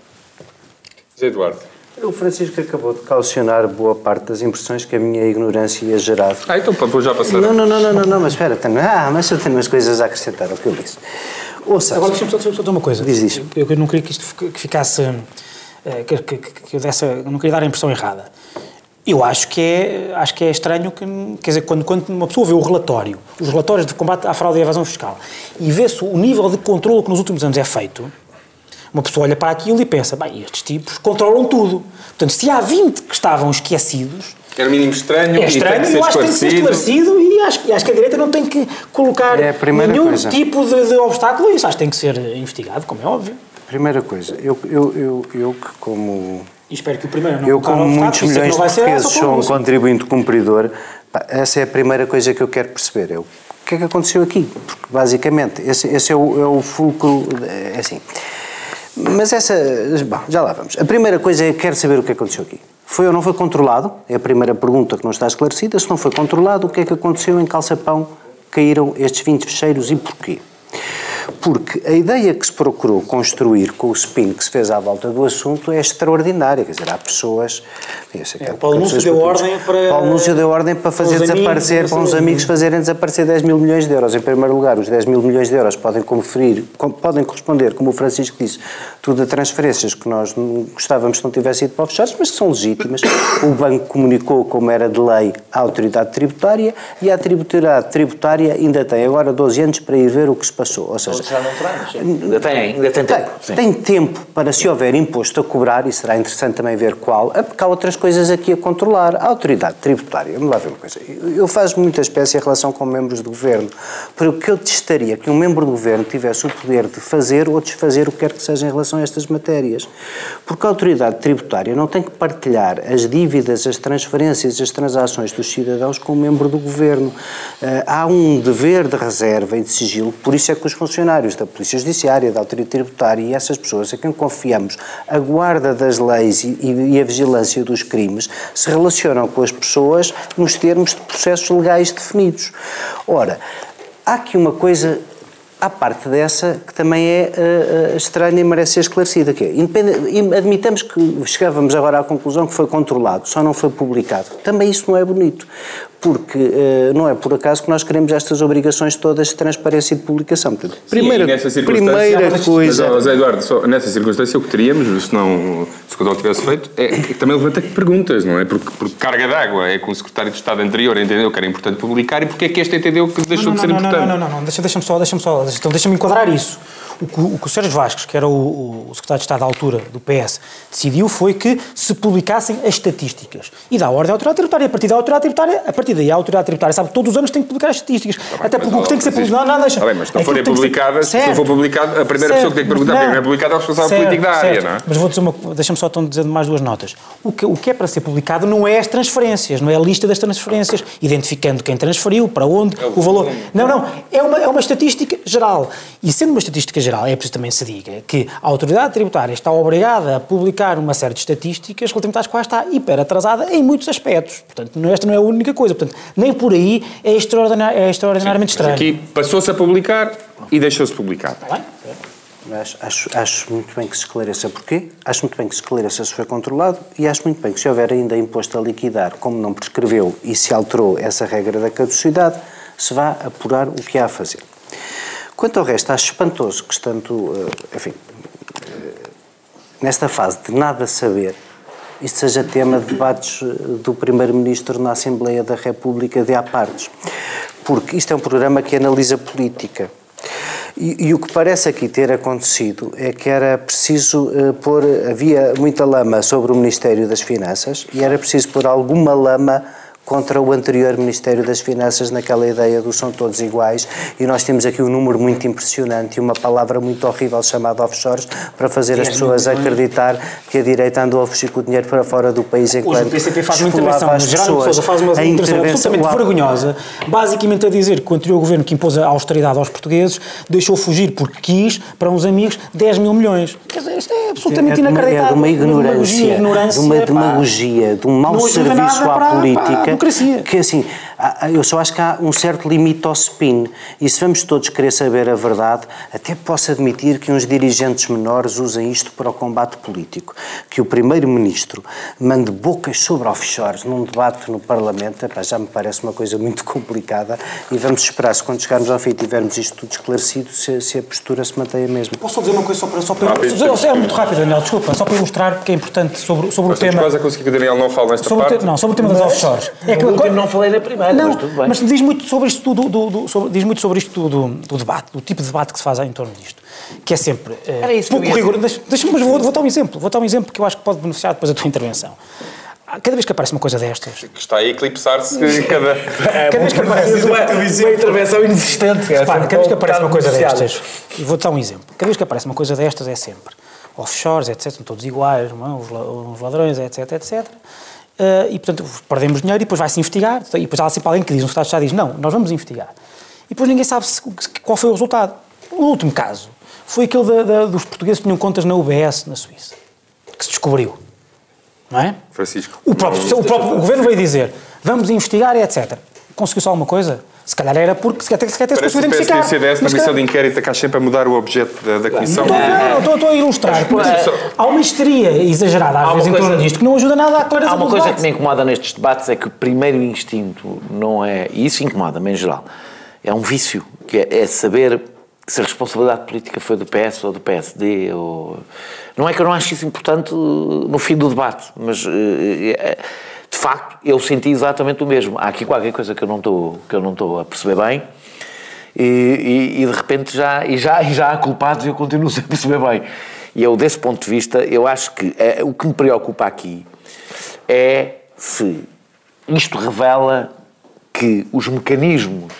Zé Eduardo. O Francisco acabou de calcionar boa parte das impressões que a minha ignorância ia gerar. Ah, então vou já passar. Não, não, não, não, não, não mas espera, tenho, ah, mas eu tenho umas coisas a acrescentar ao que eu disse. Ouça. Agora deixa-me só, só dizer uma coisa. Diz isto. Eu, eu não queria que isto que ficasse. Eh, que, que, que eu, desse, não queria dar a impressão errada. Eu acho que é, acho que é estranho que, quer dizer, quando, quando uma pessoa vê o relatório, os relatórios de combate à fraude e à evasão fiscal, e vê-se o nível de controle que nos últimos anos é feito, uma pessoa olha para aquilo e pensa, bem, estes tipos controlam tudo. Portanto, se há 20 que estavam esquecidos, era mínimo estranho, é estranho e, eu acho que tem que ser esclarecido e acho, acho que a direita não tem que colocar é nenhum coisa. tipo de, de obstáculo a isso. Acho que tem que ser investigado, como é óbvio. Primeira coisa, eu, eu, eu, eu que como... E espero que o primeiro não Eu como muitos milhões de portugueses sou um contribuinte cumpridor, essa é a primeira coisa que eu quero perceber. É o que é que aconteceu aqui? Porque basicamente esse, esse é, o, é o fulcro, é assim... Mas essa. Bom, já lá vamos. A primeira coisa é que quero saber o que aconteceu aqui. Foi ou não foi controlado? É a primeira pergunta que não está esclarecida. Se não foi controlado, o que é que aconteceu em Calçapão? Caíram estes 20 fecheiros e porquê? Porque a ideia que se procurou construir com o spin que se fez à volta do assunto é extraordinária. Quer dizer, há pessoas. É, é, Paulo Núncio deu ordem para. Paulo Núncio deu ordem para fazer desaparecer, amigos, para uns amigos fazerem desaparecer 10 mil milhões de euros. Em primeiro lugar, os 10 mil milhões de euros podem conferir, podem corresponder, como o Francisco disse, tudo a transferências que nós gostávamos que não tivessem ido para offshores, mas que são legítimas. O banco comunicou, como era de lei, à autoridade tributária e a autoridade tributária ainda tem agora 12 anos para ir ver o que se passou. Ou seja, já não terá, ainda tem, ainda tem tempo. Tem, tem, tempo para, se houver imposto a cobrar, e será interessante também ver qual, porque há outras coisas aqui a controlar. A autoridade tributária, vamos lá ver uma coisa. Eu faço muita espécie em relação com membros do governo, porque eu testaria que um membro do governo tivesse o poder de fazer ou desfazer o que quer que seja em relação a estas matérias. Porque a autoridade tributária não tem que partilhar as dívidas, as transferências, as transações dos cidadãos com o membro do governo. Eh, há um dever de reserva e de sigilo, por isso é que os funcionários da Polícia Judiciária, da Autoridade Tributária e essas pessoas a quem confiamos a guarda das leis e, e a vigilância dos crimes se relacionam com as pessoas nos termos de processos legais definidos. Ora, há aqui uma coisa à parte dessa que também é uh, estranha e merece ser esclarecida, que é, admitamos que chegávamos agora à conclusão que foi controlado, só não foi publicado. Também isso não é bonito, porque uh, não é por acaso que nós queremos estas obrigações todas de transparência e de publicação. Portanto, primeira, Sim, primeira mas, coisa... Mas, José Eduardo, só, nessa circunstância o que teríamos, se não se o tivesse feito, é que também levanta perguntas, não é? Porque, porque carga d'água é com o secretário de Estado anterior entendeu que era importante publicar e porque é que este entendeu que deixou não, não, de ser não, importante? Não, não, não, não, deixa-me deixa só, deixa só, então deixa-me enquadrar isso. O que, o que o Sérgio Vasques, que era o, o, secretário de Estado da altura do PS, decidiu foi que se publicassem as estatísticas. E dá ordem à autoridade tributária. A partir da autoridade tributária, a partir daí a autoridade tributária sabe que todos os anos tem que publicar as estatísticas. Tá bem, Até porque o que tem que ser publicado. Não, não, deixa. Tá bem, mas se não forem publicadas, se não for publicado, a primeira certo. pessoa que tem que perguntar não é publicado é o responsável certo, político da área, certo. não é? Mas vou dizer uma. Deixa-me só então dizer mais duas notas. O que, o que é para ser publicado não é as transferências, não é a lista das transferências, identificando quem transferiu, para onde, é o, o valor. Não, não. É uma, é uma estatística geral. E sendo uma estatística geral, é preciso também se diga que a autoridade tributária está obrigada a publicar uma série de estatísticas relativamente às quais está hiper atrasada em muitos aspectos. Portanto, esta não é a única coisa. Portanto, nem por aí é, extraordinar, é extraordinariamente Sim, estranho. aqui passou-se a publicar e deixou-se publicar. Está bem? Acho, acho, acho, muito bem que se esclareça porquê, acho muito bem que se esclareça se foi controlado e acho muito bem que se houver ainda imposto a liquidar, como não prescreveu e se alterou essa regra da caducidade, se vá apurar o que há a fazer. Quanto ao resto, acho espantoso que, estando, eh, enfim, eh, nesta fase de nada saber, isto seja tema de debates eh, do Primeiro-Ministro na Assembleia da República de à partes, porque isto é um programa que analisa política. E, e, o que parece aqui ter acontecido é que era preciso uh, pôr, havia muita lama sobre o Ministério das Finanças e era preciso pôr alguma lama contra o anterior Ministério das Finanças naquela ideia do são todos iguais e nós temos aqui um número muito impressionante e uma palavra muito horrível chamada offshores para fazer as pessoas acreditar que a direita andou a fugir com o dinheiro para fora do país enquanto Hoje o PCP faz uma intervenção, Gerardo Sousa faz uma intervenção absolutamente vergonhosa, basicamente a dizer que o anterior governo que impôs a austeridade aos portugueses deixou fugir porque quis, para uns amigos, 10 mil milhões. Quer dizer, isto é absolutamente é inacreditável. É de uma ignorância, de uma demagogia, de um mau serviço à política democracia. Que assim, eu só acho que há um certo limite ao spin. E se vamos todos querer saber a verdade, até posso admitir que uns dirigentes menores usem isto para o combate político. Que o Primeiro-Ministro mande bocas sobre offshores num debate no Parlamento, epá, já me parece uma coisa muito [laughs] complicada. E vamos esperar, se quando chegarmos ao fim e tivermos isto tudo esclarecido, se, se a postura se mantém a mesma. Posso só dizer uma coisa só para. Só para rápido, é muito rápido, Daniel, desculpa, só para ilustrar porque é importante sobre, sobre o tema. Quase a conseguir que o Daniel não fale nesta sobre parte. O não, sobre o tema das offshores. É que eu não falei na primeira, não, mas tudo bem. Mas diz muito sobre isto do, do, do sobre, diz muito sobre isto do, do, debate, do tipo de debate que se faz em torno disto, que é sempre é, pouco rigoroso. Deixa, deixa, mas vou, vou dar um exemplo, vou dar um exemplo que eu acho que pode beneficiar depois da tua intervenção. Cada vez que aparece uma coisa destas. Que está a eclipsar-se cada. É, [laughs] cada vez que aparece uma, uma intervenção inexistente. É cada vez que aparece uma coisa destas. E vou dar um exemplo. Cada vez que aparece uma coisa destas é sempre offshores, etc. São todos iguais, não é? os ladrões, etc, etc. Uh, e, portanto, perdemos dinheiro e depois vai-se investigar. E depois há sempre alguém que diz, um Estado já diz, não, nós vamos investigar. E depois ninguém sabe se, qual foi o resultado. O último caso foi aquele da, da, dos portugueses que tinham contas na UBS, na Suíça, que se descobriu. Não é? Francisco. O próprio, o próprio o governo veio dizer, vamos investigar e etc. Conseguiu-se alguma coisa? Se calhar era porque se calhar, se calhar se conseguiu identificar. Parece que o na comissão de inquérito está sempre a mudar o objeto da, da comissão. Estou, não, estou, estou a ilustrar. Porque, há uma histeria exagerada às vezes em torno disto que não ajuda nada à clareza Há uma do coisa debate. que me incomoda nestes debates é que o primeiro instinto não é, e isso incomoda-me em geral, é um vício, que é, é saber se a responsabilidade política foi do PS ou do PSD. Ou... Não é que eu não acho isso importante no fim do debate, mas... É, de facto, eu senti exatamente o mesmo. Há aqui qualquer coisa que eu não estou, que eu não estou a perceber bem e, e, e, de repente já, e já, e [laughs] já há culpados e eu continuo sem perceber bem. E eu, desse ponto de vista, eu acho que é, o que me preocupa aqui é se isto revela que os mecanismos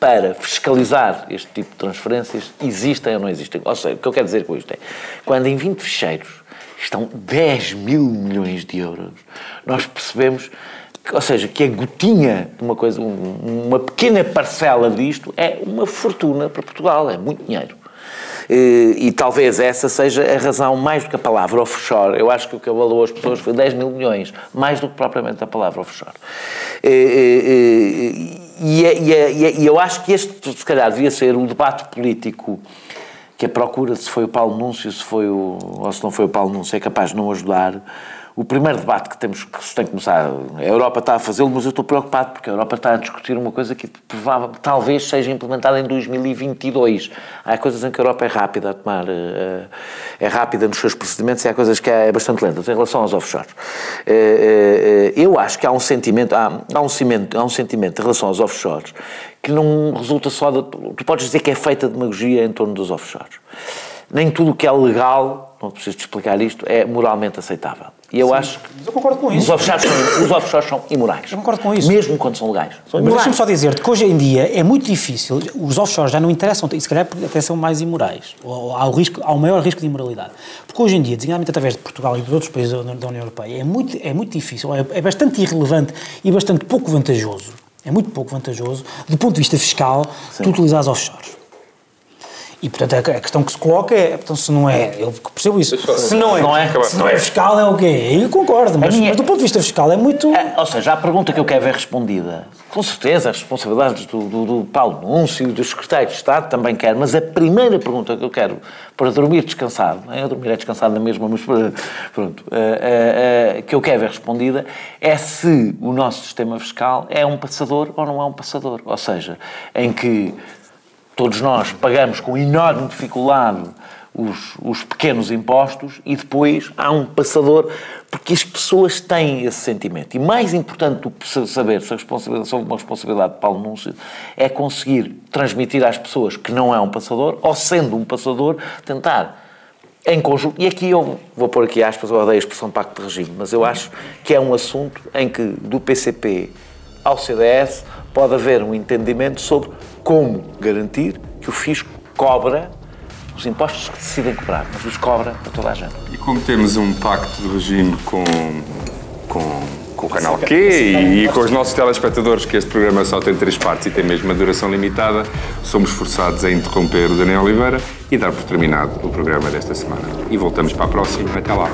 para fiscalizar este tipo de transferências existem ou não existem. Ou seja, o que eu quero dizer com isto é, quando em 20 ficheiros estão 10 mil milhões de euros, nós percebemos, ou seja, que a gotinha de uma coisa, uma pequena parcela disto é uma fortuna para Portugal, é muito dinheiro. E, e, talvez essa seja a razão, mais do que a palavra offshore. Eu acho que o que abalou as pessoas foi 10 mil milhões, mais do que propriamente a palavra offshore. E, e, e, e eu acho que este, se calhar, devia ser o debate político que a procura se foi o Paulo Núncio, se foi o, ou se não foi o Paulo Núncio, é capaz de não ajudar. O primeiro debate que temos que se tem que começar, a Europa está a fazê-lo, mas eu estou preocupado porque a Europa está a discutir uma coisa que provável, talvez seja implementada em 2022. Há coisas em que a Europa é rápida a tomar, eh, é rápida nos seus procedimentos e há coisas que é bastante lenta em relação aos offshores. Eh, eh, eu acho que há um sentimento, há, há um, sentimento, há um sentimento em relação aos offshores que não resulta só de. Tu podes dizer que é feita demagogia em torno dos offshores. Nem tudo o que é legal, não preciso explicar isto, é moralmente aceitável. E eu Sim, acho que. Mas eu concordo com isso. Os offshores, são, os offshores são imorais. Eu concordo com isso. Mesmo quando são legais. São mas deixa-me só dizer-te que hoje em dia é muito difícil, os offshores já não interessam, e se calhar até são mais imorais. Ou há o, risco, há o maior risco de imoralidade. Porque hoje em dia, designadamente através de Portugal e de outros países da União Europeia, é muito, é muito difícil, é, é bastante irrelevante e bastante pouco vantajoso é muito pouco vantajoso, do ponto de vista fiscal, Sim. tu utilizares offshores. E, portanto, a questão que se coloca é, então, se não é, eu percebo isso, se não é, não é, se não é fiscal, é o quê? Eu concordo, mas, minha, mas, do ponto de vista fiscal é muito... É, ou seja, a pergunta que eu quero ver respondida, com certeza as responsabilidades do, do, do Paulo Núncio e do secretário de Estado também quero, mas a primeira pergunta que eu quero para dormir descansado, é? eu dormir é descansado na mesma, mas pronto, uh, uh, uh, que eu quero ver respondida é se o nosso sistema fiscal é um passador ou não é um passador. Ou seja, em que todos nós pagamos com enorme dificuldade os, os pequenos impostos e depois há um passador, porque as pessoas têm esse sentimento. E mais importante do que saber se a responsabilidade sobre uma responsabilidade de Paulo Núncio é conseguir transmitir às pessoas que não é um passador, ou sendo um passador, tentar em conjunto, e aqui eu vou pôr aqui aspas, eu odeio a expressão pacto de regime, mas eu acho que é um assunto em que do PCP ao CDS pode haver um entendimento sobre como garantir que o fisco cobra os impostos que decidem cobrar, mas os cobra para toda a gente. E como temos um pacto de regime com, com, com o canal Q e, e com os nossos telespectadores, que este programa só tem três partes e tem mesmo uma duração limitada, somos forçados a interromper o Daniel Oliveira e dar por terminado o programa desta semana. E voltamos para a próxima. Até lá.